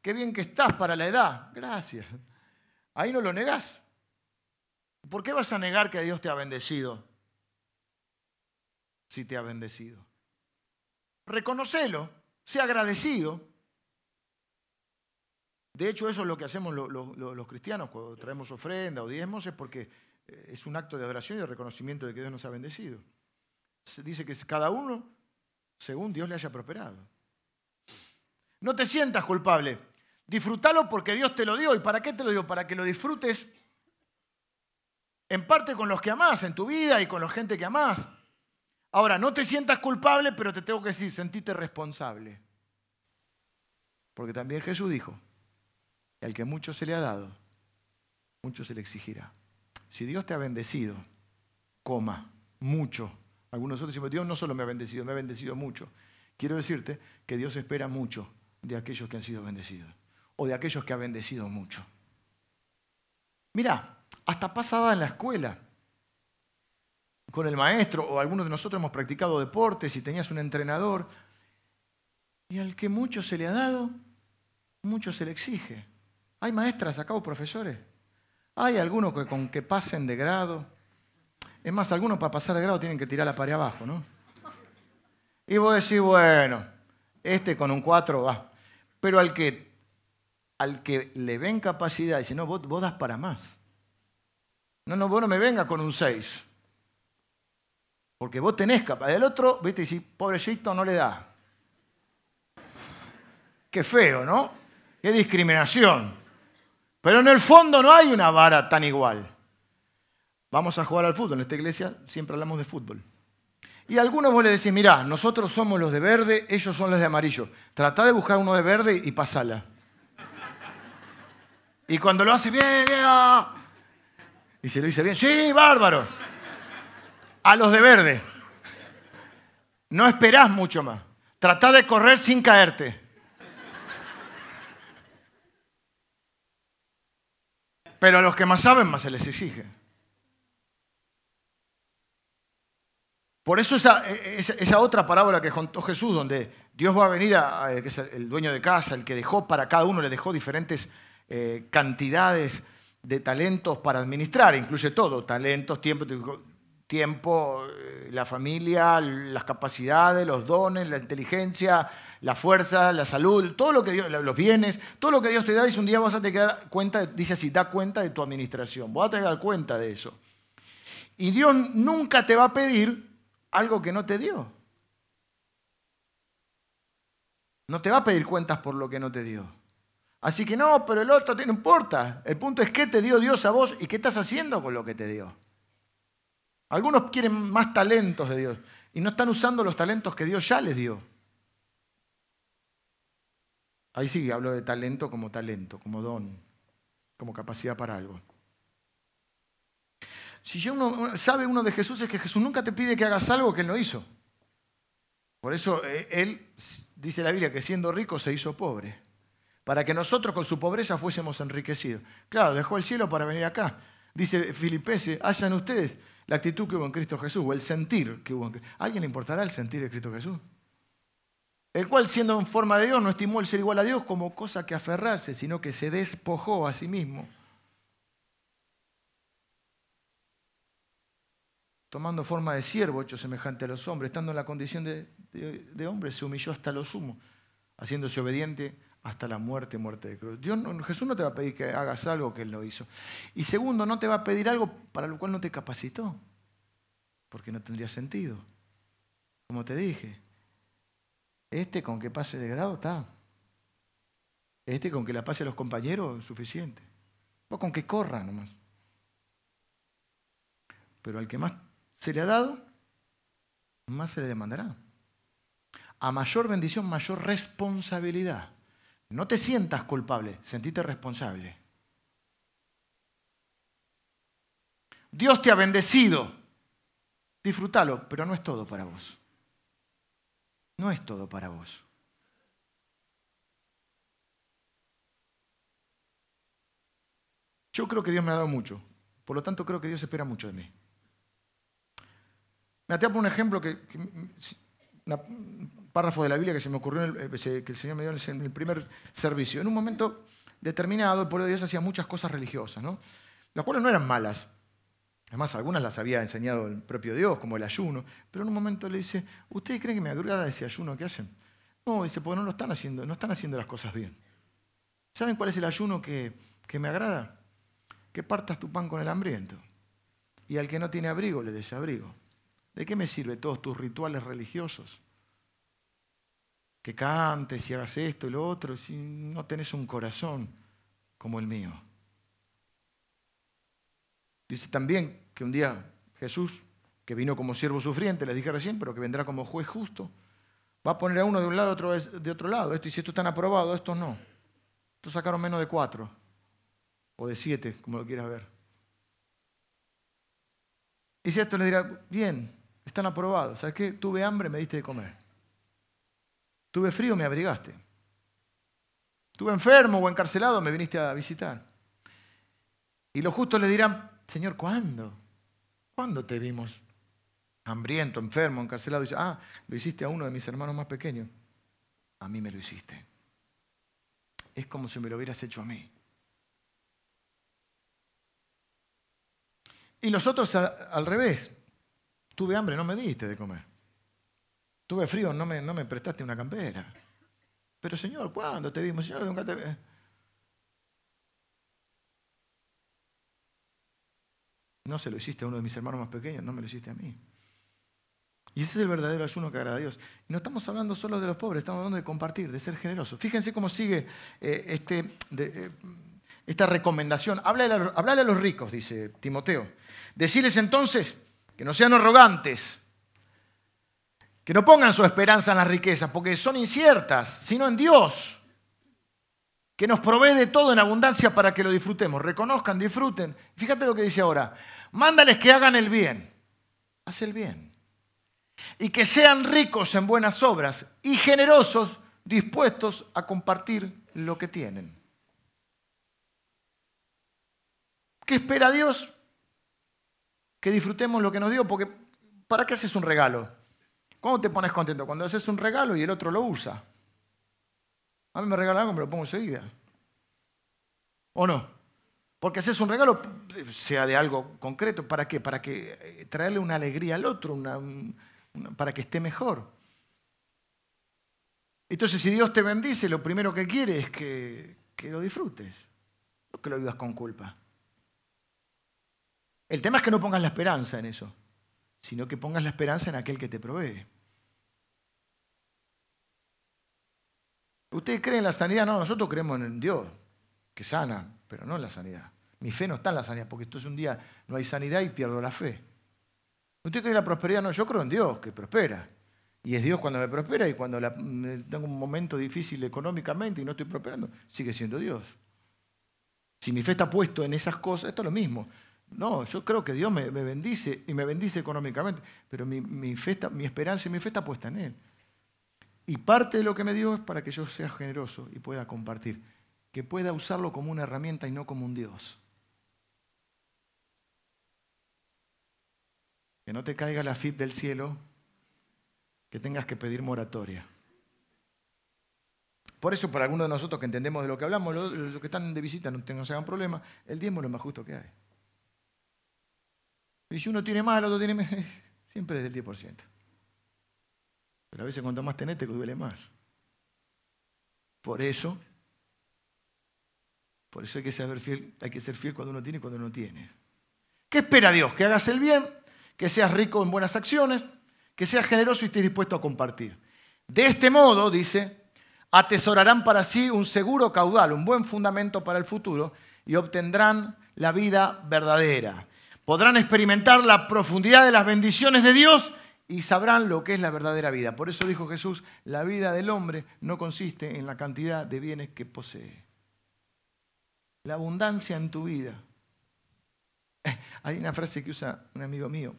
Qué bien que estás para la edad, gracias. Ahí no lo negás. ¿Por qué vas a negar que Dios te ha bendecido? Si te ha bendecido. Reconocelo, sea agradecido. De hecho, eso es lo que hacemos los cristianos cuando traemos ofrenda o diezmos, es porque eh, es un acto de adoración y de reconocimiento de que Dios nos ha bendecido dice que cada uno según Dios le haya prosperado. No te sientas culpable. Disfrútalo porque Dios te lo dio. ¿Y para qué te lo dio? Para que lo disfrutes en parte con los que amás, en tu vida y con la gente que amás. Ahora, no te sientas culpable, pero te tengo que decir, sentite responsable. Porque también Jesús dijo, al que mucho se le ha dado, mucho se le exigirá. Si Dios te ha bendecido, coma, mucho, algunos otros decimos, Dios no solo me ha bendecido, me ha bendecido mucho. Quiero decirte que Dios espera mucho de aquellos que han sido bendecidos o de aquellos que ha bendecido mucho. Mira, hasta pasaba en la escuela con el maestro o algunos de nosotros hemos practicado deportes y tenías un entrenador y al que mucho se le ha dado, mucho se le exige. ¿Hay maestras acá o profesores? ¿Hay algunos que con que pasen de grado? Es más, algunos para pasar de grado tienen que tirar la pared abajo, ¿no? Y vos decís, bueno, este con un 4 va. Pero al que, al que le ven capacidad, dice, no, vos, das para más. No, no, vos no me vengas con un 6. Porque vos tenés capacidad. El otro, viste, si pobrecito no le da. Qué feo, ¿no? Qué discriminación. Pero en el fondo no hay una vara tan igual. Vamos a jugar al fútbol. En esta iglesia siempre hablamos de fútbol. Y algunos vos le decís, mirá, nosotros somos los de verde, ellos son los de amarillo. Tratá de buscar uno de verde y pasala. Y cuando lo hace bien, bien, ah". y se lo dice bien, sí, bárbaro. A los de verde. No esperás mucho más. Tratá de correr sin caerte. Pero a los que más saben, más se les exige. Por eso esa, esa, otra parábola que contó Jesús, donde Dios va a venir, a, es el dueño de casa, el que dejó para cada uno, le dejó diferentes eh, cantidades de talentos para administrar, incluye todo, talentos, tiempo, tiempo, eh, la familia, las capacidades, los dones, la inteligencia, la fuerza, la salud, todo lo que Dios, los bienes, todo lo que Dios te da, dice un día vas a que dar cuenta, dice así, da cuenta de tu administración, vas a tener que dar cuenta de eso. Y Dios nunca te va a pedir algo que no te dio. No te va a pedir cuentas por lo que no te dio. Así que no, pero el otro no importa. El punto es qué te dio Dios a vos y qué estás haciendo con lo que te dio. Algunos quieren más talentos de Dios y no están usando los talentos que Dios ya les dio. Ahí sí hablo de talento como talento, como don, como capacidad para algo. Si ya uno sabe uno de Jesús es que Jesús nunca te pide que hagas algo que Él no hizo. Por eso eh, Él, dice la Biblia, que siendo rico se hizo pobre, para que nosotros con su pobreza fuésemos enriquecidos. Claro, dejó el cielo para venir acá. Dice Filipenses, hayan ustedes la actitud que hubo en Cristo Jesús, o el sentir que hubo en Cristo. ¿A alguien le importará el sentir de Cristo Jesús? El cual, siendo en forma de Dios, no estimó el ser igual a Dios como cosa que aferrarse, sino que se despojó a sí mismo tomando forma de siervo, hecho semejante a los hombres, estando en la condición de, hombre, se humilló hasta lo sumo, haciéndose obediente hasta la muerte, muerte de cruz. Dios, Jesús no te va a pedir que hagas algo que Él no hizo. Y segundo, no te va a pedir algo para lo cual no te capacitó, porque no tendría sentido. Como te dije, Este con que pase de grado está. Este con que la pase a los compañeros es suficiente. O con que corra nomás. Pero al que más se le ha dado, más se le demandará. A mayor bendición, mayor responsabilidad. No te sientas culpable, sentite responsable. Dios te ha bendecido. Disfrútalo, pero no es todo para vos. No es todo para vos. Yo creo que Dios me ha dado mucho. Por lo tanto, creo que Dios espera mucho de mí. Me atea por un ejemplo que, párrafo de la Biblia que se me ocurrió, eh, que el Señor me dio en el primer servicio. En un momento determinado, el pueblo de Dios hacía muchas cosas religiosas, ¿no? las cuales no eran malas. Además, algunas las había enseñado el propio Dios, como el ayuno. Pero en un momento le dice, ¿ustedes creen que me agrada ese ayuno que hacen? No, dice, porque no lo están haciendo, no están haciendo las cosas bien. ¿Saben cuál es el ayuno que, que me agrada? Que partas tu pan con el hambriento. Y al que no tiene abrigo le des abrigo. ¿De qué me sirve todos tus rituales religiosos? Que cantes y hagas esto y lo otro, si no tenés un corazón como el mío. Dice también que un día Jesús, que vino como siervo sufriente, les dije recién, pero que vendrá como juez justo, va a poner a uno de un lado y otro de otro lado. Esto, y si estos están aprobados, estos no. Estos sacaron menos de cuatro, o de siete, como lo quieras ver. Y si esto le dirá, bien, están aprobados. ¿Sabes qué? Tuve hambre, me diste de comer. Tuve frío, me abrigaste. Tuve enfermo o encarcelado, me viniste a visitar. Y los justos le dirán, Señor, ¿cuándo? ¿Cuándo te vimos hambriento, enfermo, encarcelado? Y dice, ah, lo hiciste a uno de mis hermanos más pequeños. A mí me lo hiciste. Es como si me lo hubieras hecho a mí. Y los otros al revés. Tuve hambre, no me diste de comer. Tuve frío, no me, no me prestaste una campera. Pero Señor, ¿cuándo te vimos? Señor, nunca te... No se lo hiciste a uno de mis hermanos más pequeños, no me lo hiciste a mí. Y ese es el verdadero ayuno que agrada a Dios. Y no estamos hablando solo de los pobres, estamos hablando de compartir, de ser generosos. Fíjense cómo sigue eh, este, eh, esta recomendación. Háblale a, los ricos, dice Timoteo. Decirles entonces que no sean arrogantes, que no pongan su esperanza en las riquezas, porque son inciertas, sino en Dios que nos provee de todo en abundancia para que lo disfrutemos. Reconozcan, disfruten. Fíjate lo que dice ahora. Mándales que hagan el bien. Haz el bien. Y que sean ricos en buenas obras y generosos, dispuestos a compartir lo que tienen. ¿Qué espera Dios? Que disfrutemos lo que nos dio, porque ¿para qué haces un regalo? ¿Cómo te pones contento? Cuando haces un regalo y el otro lo usa. A mí me regalan algo, me lo pongo enseguida. ¿O no? Porque haces un regalo, sea de algo concreto, ¿para qué? Para que eh, traerle una alegría al otro, para que esté mejor. Entonces, si Dios te bendice, lo primero que quiere es que, que lo disfrutes, no que lo vivas con culpa. El tema es que no pongas la esperanza en eso, sino que pongas la esperanza en aquel que te provee. ¿Usted cree en la sanidad? No, nosotros creemos en Dios, que sana, pero no en la sanidad. Mi fe no está en la sanidad, porque esto es un día no hay sanidad y pierdo la fe. ¿Usted cree en la prosperidad? No, yo creo en Dios, que prospera. Y es Dios cuando me prospera y cuando tengo un momento difícil económicamente y no estoy prosperando, sigue siendo Dios. Si mi fe está puesto en esas cosas, esto es lo mismo. No, yo creo que Dios me, bendice y me bendice económicamente, pero mi, mi, mi esperanza y mi fe está puesta en Él. Y parte de lo que me dio es para que yo sea generoso y pueda compartir, que pueda usarlo como una herramienta y no como un Dios. Que no te caiga la FIP del cielo, que tengas que pedir moratoria. Por eso, para algunos de nosotros que entendemos de lo que hablamos, los, que están de visita no, tengan, hagan problema, el diezmo es lo más justo que hay. Y si uno tiene más, el otro tiene menos, siempre es del 10%. Pero a veces cuanto más tenés te duele más. Por eso, por eso hay que saber fiel, hay que ser fiel cuando uno tiene y cuando no tiene. ¿Qué espera Dios? Que hagas el bien, que seas rico en buenas acciones, que seas generoso y estés dispuesto a compartir. De este modo, dice, atesorarán para sí un seguro caudal, un buen fundamento para el futuro y obtendrán la vida verdadera. Podrán experimentar la profundidad de las bendiciones de Dios y sabrán lo que es la verdadera vida. Por eso dijo Jesús, la vida del hombre no consiste en la cantidad de bienes que posee. La abundancia en tu vida. Hay una frase que usa un amigo mío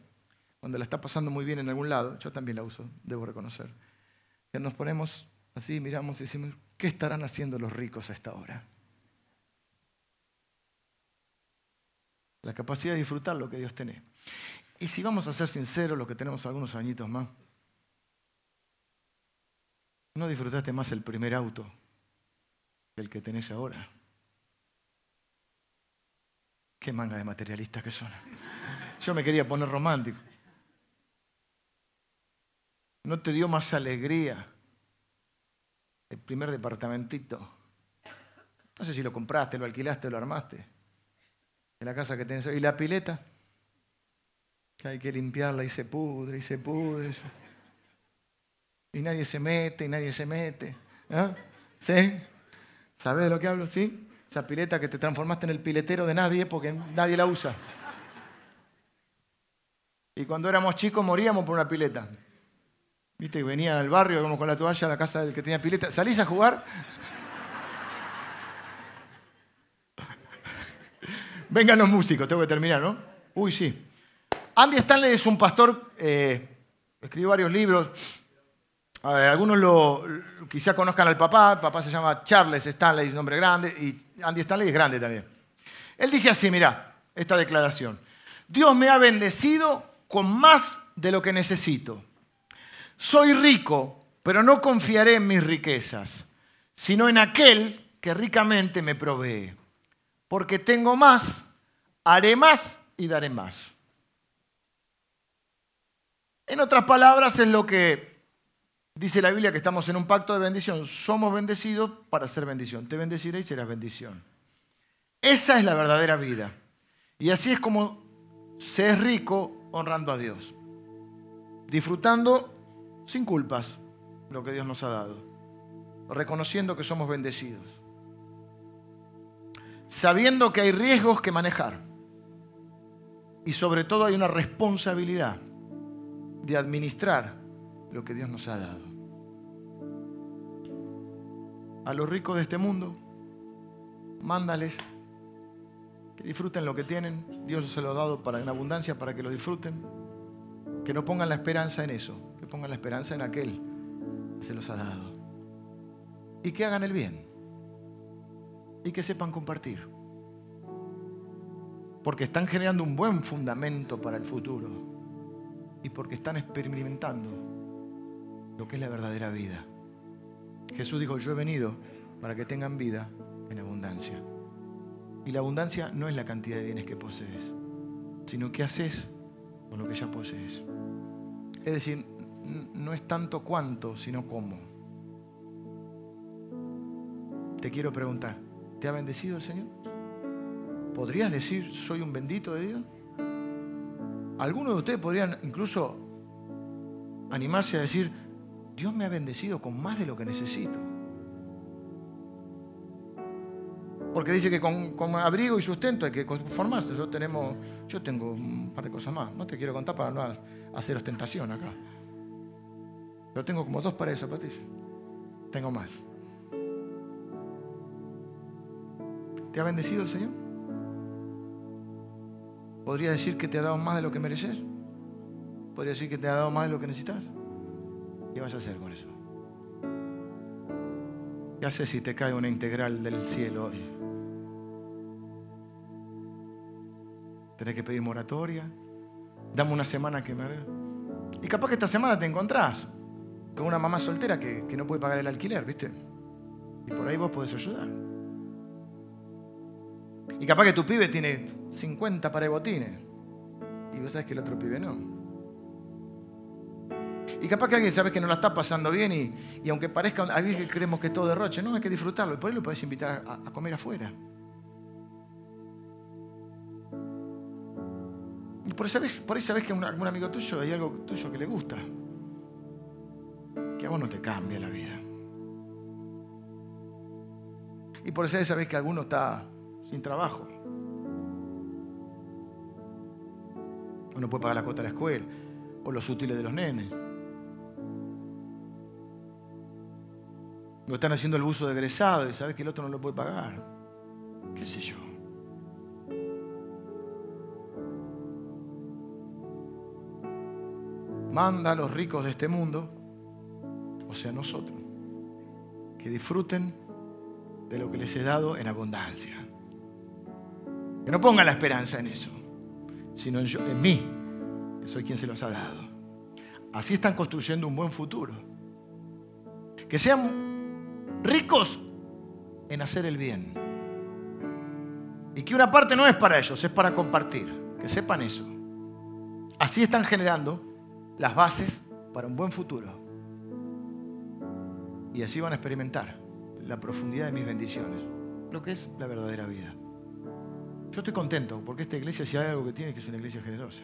cuando la está pasando muy bien en algún lado, yo también la uso, debo reconocer, que nos ponemos así, miramos y decimos, ¿qué estarán haciendo los ricos a esta hora? La capacidad de disfrutar lo que Dios tiene. Y si vamos a ser sinceros, los que tenemos algunos añitos más, ¿no disfrutaste más el primer auto que el que tenés ahora? Qué manga de materialistas que son. Yo me quería poner romántico. ¿No te dio más alegría el primer departamentito? No sé si lo compraste, lo alquilaste, lo armaste. En la casa que tenés. ¿Y la pileta? que hay que limpiarla y se pudre y se pudre. Y nadie se mete y nadie se mete. ¿Ah? ¿Sí? ¿Sabes de lo que hablo? ¿Sí? Esa pileta que te transformaste en el piletero de nadie porque nadie la usa. Y cuando éramos chicos moríamos por una pileta. Viste venían al barrio, íbamos con la toalla a la casa del que tenía pileta. ¿Salís a jugar? Vengan los músicos, tengo que terminar, ¿no? Uy, sí. Andy Stanley es un pastor, eh, escribió varios libros. algunos lo, quizá conozcan al papá, papá se llama Charles Stanley, un grande, y Andy Stanley es grande también. Él dice así, mira, esta declaración. Dios me ha bendecido con más de lo que necesito. Soy rico, pero no confiaré en mis riquezas, sino en aquel que ricamente me provee. Porque tengo más, haré más y daré más. En otras palabras, es lo que dice la Biblia que estamos en un pacto de bendición. Somos bendecidos para ser bendición. Te bendeciré y serás bendición. Esa es la verdadera vida. Y así es como se es rico honrando a Dios. Disfrutando sin culpas lo que Dios nos ha dado. Reconociendo que somos bendecidos. Sabiendo que hay riesgos que manejar. Y sobre todo hay una responsabilidad de administrar lo que Dios nos ha dado. A los ricos de este mundo, mándales que disfruten lo que tienen. Dios se lo ha dado para, en abundancia para que lo disfruten. Que no pongan la esperanza en eso, que pongan la esperanza en aquel que se los ha dado. Y que hagan el bien. Y que sepan compartir. Porque están generando un buen fundamento para el futuro y porque están experimentando lo que es la verdadera vida. Jesús dijo, yo he venido para que tengan vida en abundancia. Y la abundancia no es la cantidad de bienes que posees, sino qué haces con lo que ya posees. Es decir, no es tanto cuánto, sino cómo. Te quiero preguntar, ¿te ha bendecido el Señor? ¿Podrías decir, soy un bendito de Dios? Algunos de ustedes podrían incluso animarse a decir, Dios me ha bendecido con más de lo que necesito. Porque dice que con, abrigo y sustento hay que conformarse. Yo, tenemos, yo tengo un par de cosas más. No te quiero contar para no hacer ostentación acá. Yo tengo como dos pares de zapatillas. Tengo más. ¿Te ha bendecido el Señor? ¿Podría decir que te ha dado más de lo que mereces? ¿Podría decir que te ha dado más de lo que necesitas? ¿Qué vas a hacer con eso? ¿Qué haces si te cae una integral del cielo hoy? ¿Tenés que pedir moratoria? Dame una semana que me. Y capaz que esta semana te encontrás con una mamá soltera que, que no puede pagar el alquiler, ¿viste? Y por ahí vos podés ayudar. Y capaz que tu pibe tiene 50 para botines. Y vos sabés que el otro pibe no. Y capaz que alguien sabe que no la está pasando bien y, aunque parezca, a veces creemos que todo derroche, no, hay que disfrutarlo. Y por ahí lo podés invitar a, comer afuera. Y por, eso por ahí sabés que a algún amigo tuyo hay algo tuyo que le gusta. que a vos no te cambia la vida. Y por eso sabés que alguno está sin trabajo. O no puede pagar la cuota de la escuela. O los útiles de los nenes. O están haciendo el uso de egresado y sabes que el otro no lo puede pagar. ¿Qué sé yo? Manda a los ricos de este mundo, o sea, nosotros, que disfruten de lo que les he dado en abundancia. Que no pongan la esperanza en eso, sino en, en mí, que soy quien se los ha dado. Así están construyendo un buen futuro. Que sean ricos en hacer el bien. Y que una parte no es para ellos, es para compartir. Que sepan eso. Así están generando las bases para un buen futuro. Y así van a experimentar la profundidad de mis bendiciones, lo que es la verdadera vida. Yo estoy contento porque esta iglesia, si hay algo que tiene, que es una iglesia generosa.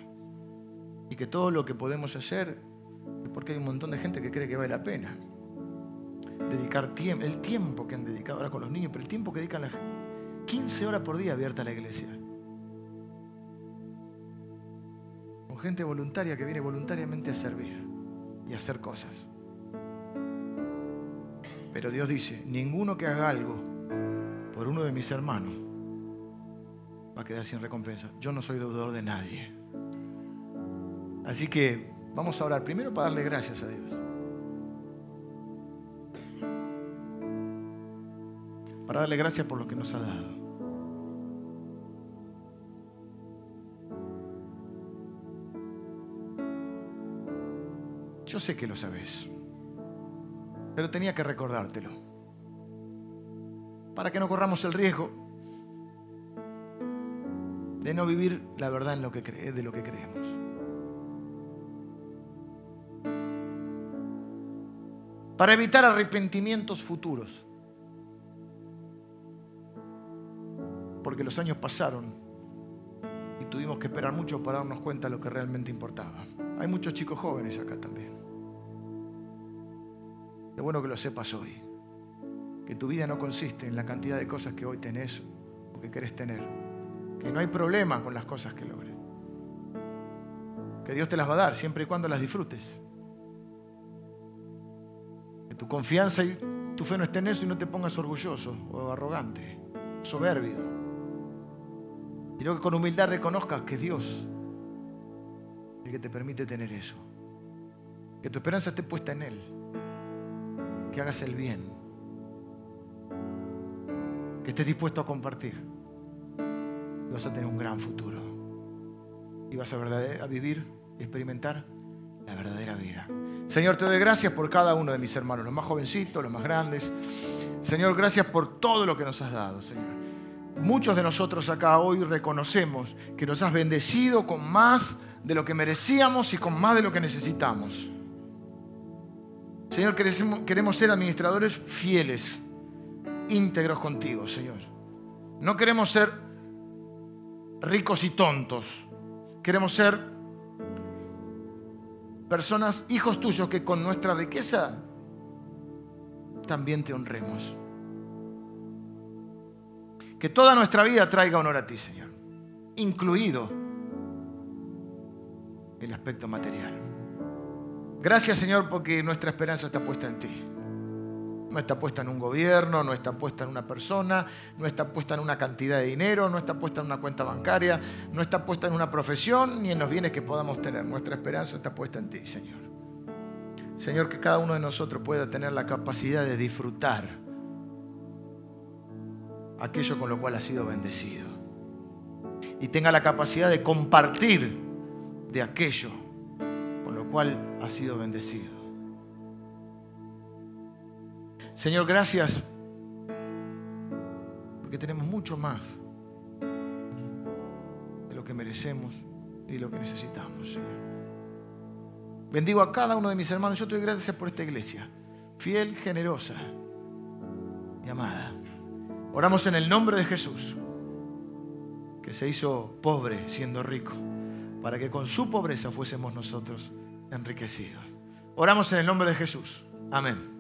Y que todo lo que podemos hacer es porque hay un montón de gente que cree que vale la pena. Dedicar tiempo, el tiempo que han dedicado ahora con los niños, pero el tiempo que dedican las 15 horas por día abierta a la iglesia. Con gente voluntaria que viene voluntariamente a servir y a hacer cosas. Pero Dios dice, ninguno que haga algo por uno de mis hermanos a quedar sin recompensa. Yo no soy deudor de nadie. Así que vamos a orar primero para darle gracias a Dios. Para darle gracias por lo que nos ha dado. Yo sé que lo sabes pero tenía que recordártelo. Para que no corramos el riesgo de no vivir la verdad en lo que de lo que creemos. Para evitar arrepentimientos futuros. Porque los años pasaron y tuvimos que esperar mucho para darnos cuenta de lo que realmente importaba. Hay muchos chicos jóvenes acá también. Es bueno que lo sepas hoy. Que tu vida no consiste en la cantidad de cosas que hoy tenés o que querés tener. Que no hay problema con las cosas que logres. Que Dios te las va a dar siempre y cuando las disfrutes. Que tu confianza y tu fe no esté en eso y no te pongas orgulloso o arrogante, soberbio. Luego que con humildad reconozcas que Dios es el que te permite tener eso. Que tu esperanza esté puesta en Él que hagas el bien, que estés dispuesto a compartir. Y vas a tener un gran futuro. Y vas a, vivir y experimentar la verdadera vida. Señor, te doy gracias por cada uno de mis hermanos, los más jovencitos, los más grandes. Señor, gracias por todo lo que nos has dado, Señor. Muchos de nosotros acá hoy reconocemos que nos has bendecido con más de lo que merecíamos y con más de lo que necesitamos. Señor, queremos ser administradores fieles, íntegros contigo, Señor. No queremos ser ricos y tontos. Queremos ser personas, hijos tuyos, que con nuestra riqueza también te honremos. Que toda nuestra vida traiga honor a ti, Señor, incluido el aspecto material. Gracias Señor porque nuestra esperanza está puesta en ti. No está puesta en un gobierno, no está puesta en una persona, no está puesta en una cantidad de dinero, no está puesta en una cuenta bancaria, no está puesta en una profesión ni en los bienes que podamos tener. Nuestra esperanza está puesta en ti, Señor. Señor, que cada uno de nosotros pueda tener la capacidad de disfrutar aquello con lo cual ha sido bendecido. Y tenga la capacidad de compartir de aquello cual ha sido bendecido. Señor, gracias porque tenemos mucho más de lo que merecemos y lo que necesitamos, Señor. Bendigo a cada uno de mis hermanos. Yo te doy gracias por esta iglesia, fiel, generosa y amada. Oramos en el nombre de Jesús, que se hizo pobre siendo rico, para que con su pobreza fuésemos nosotros enriquecidos. Oramos en el nombre de Jesús. Amén.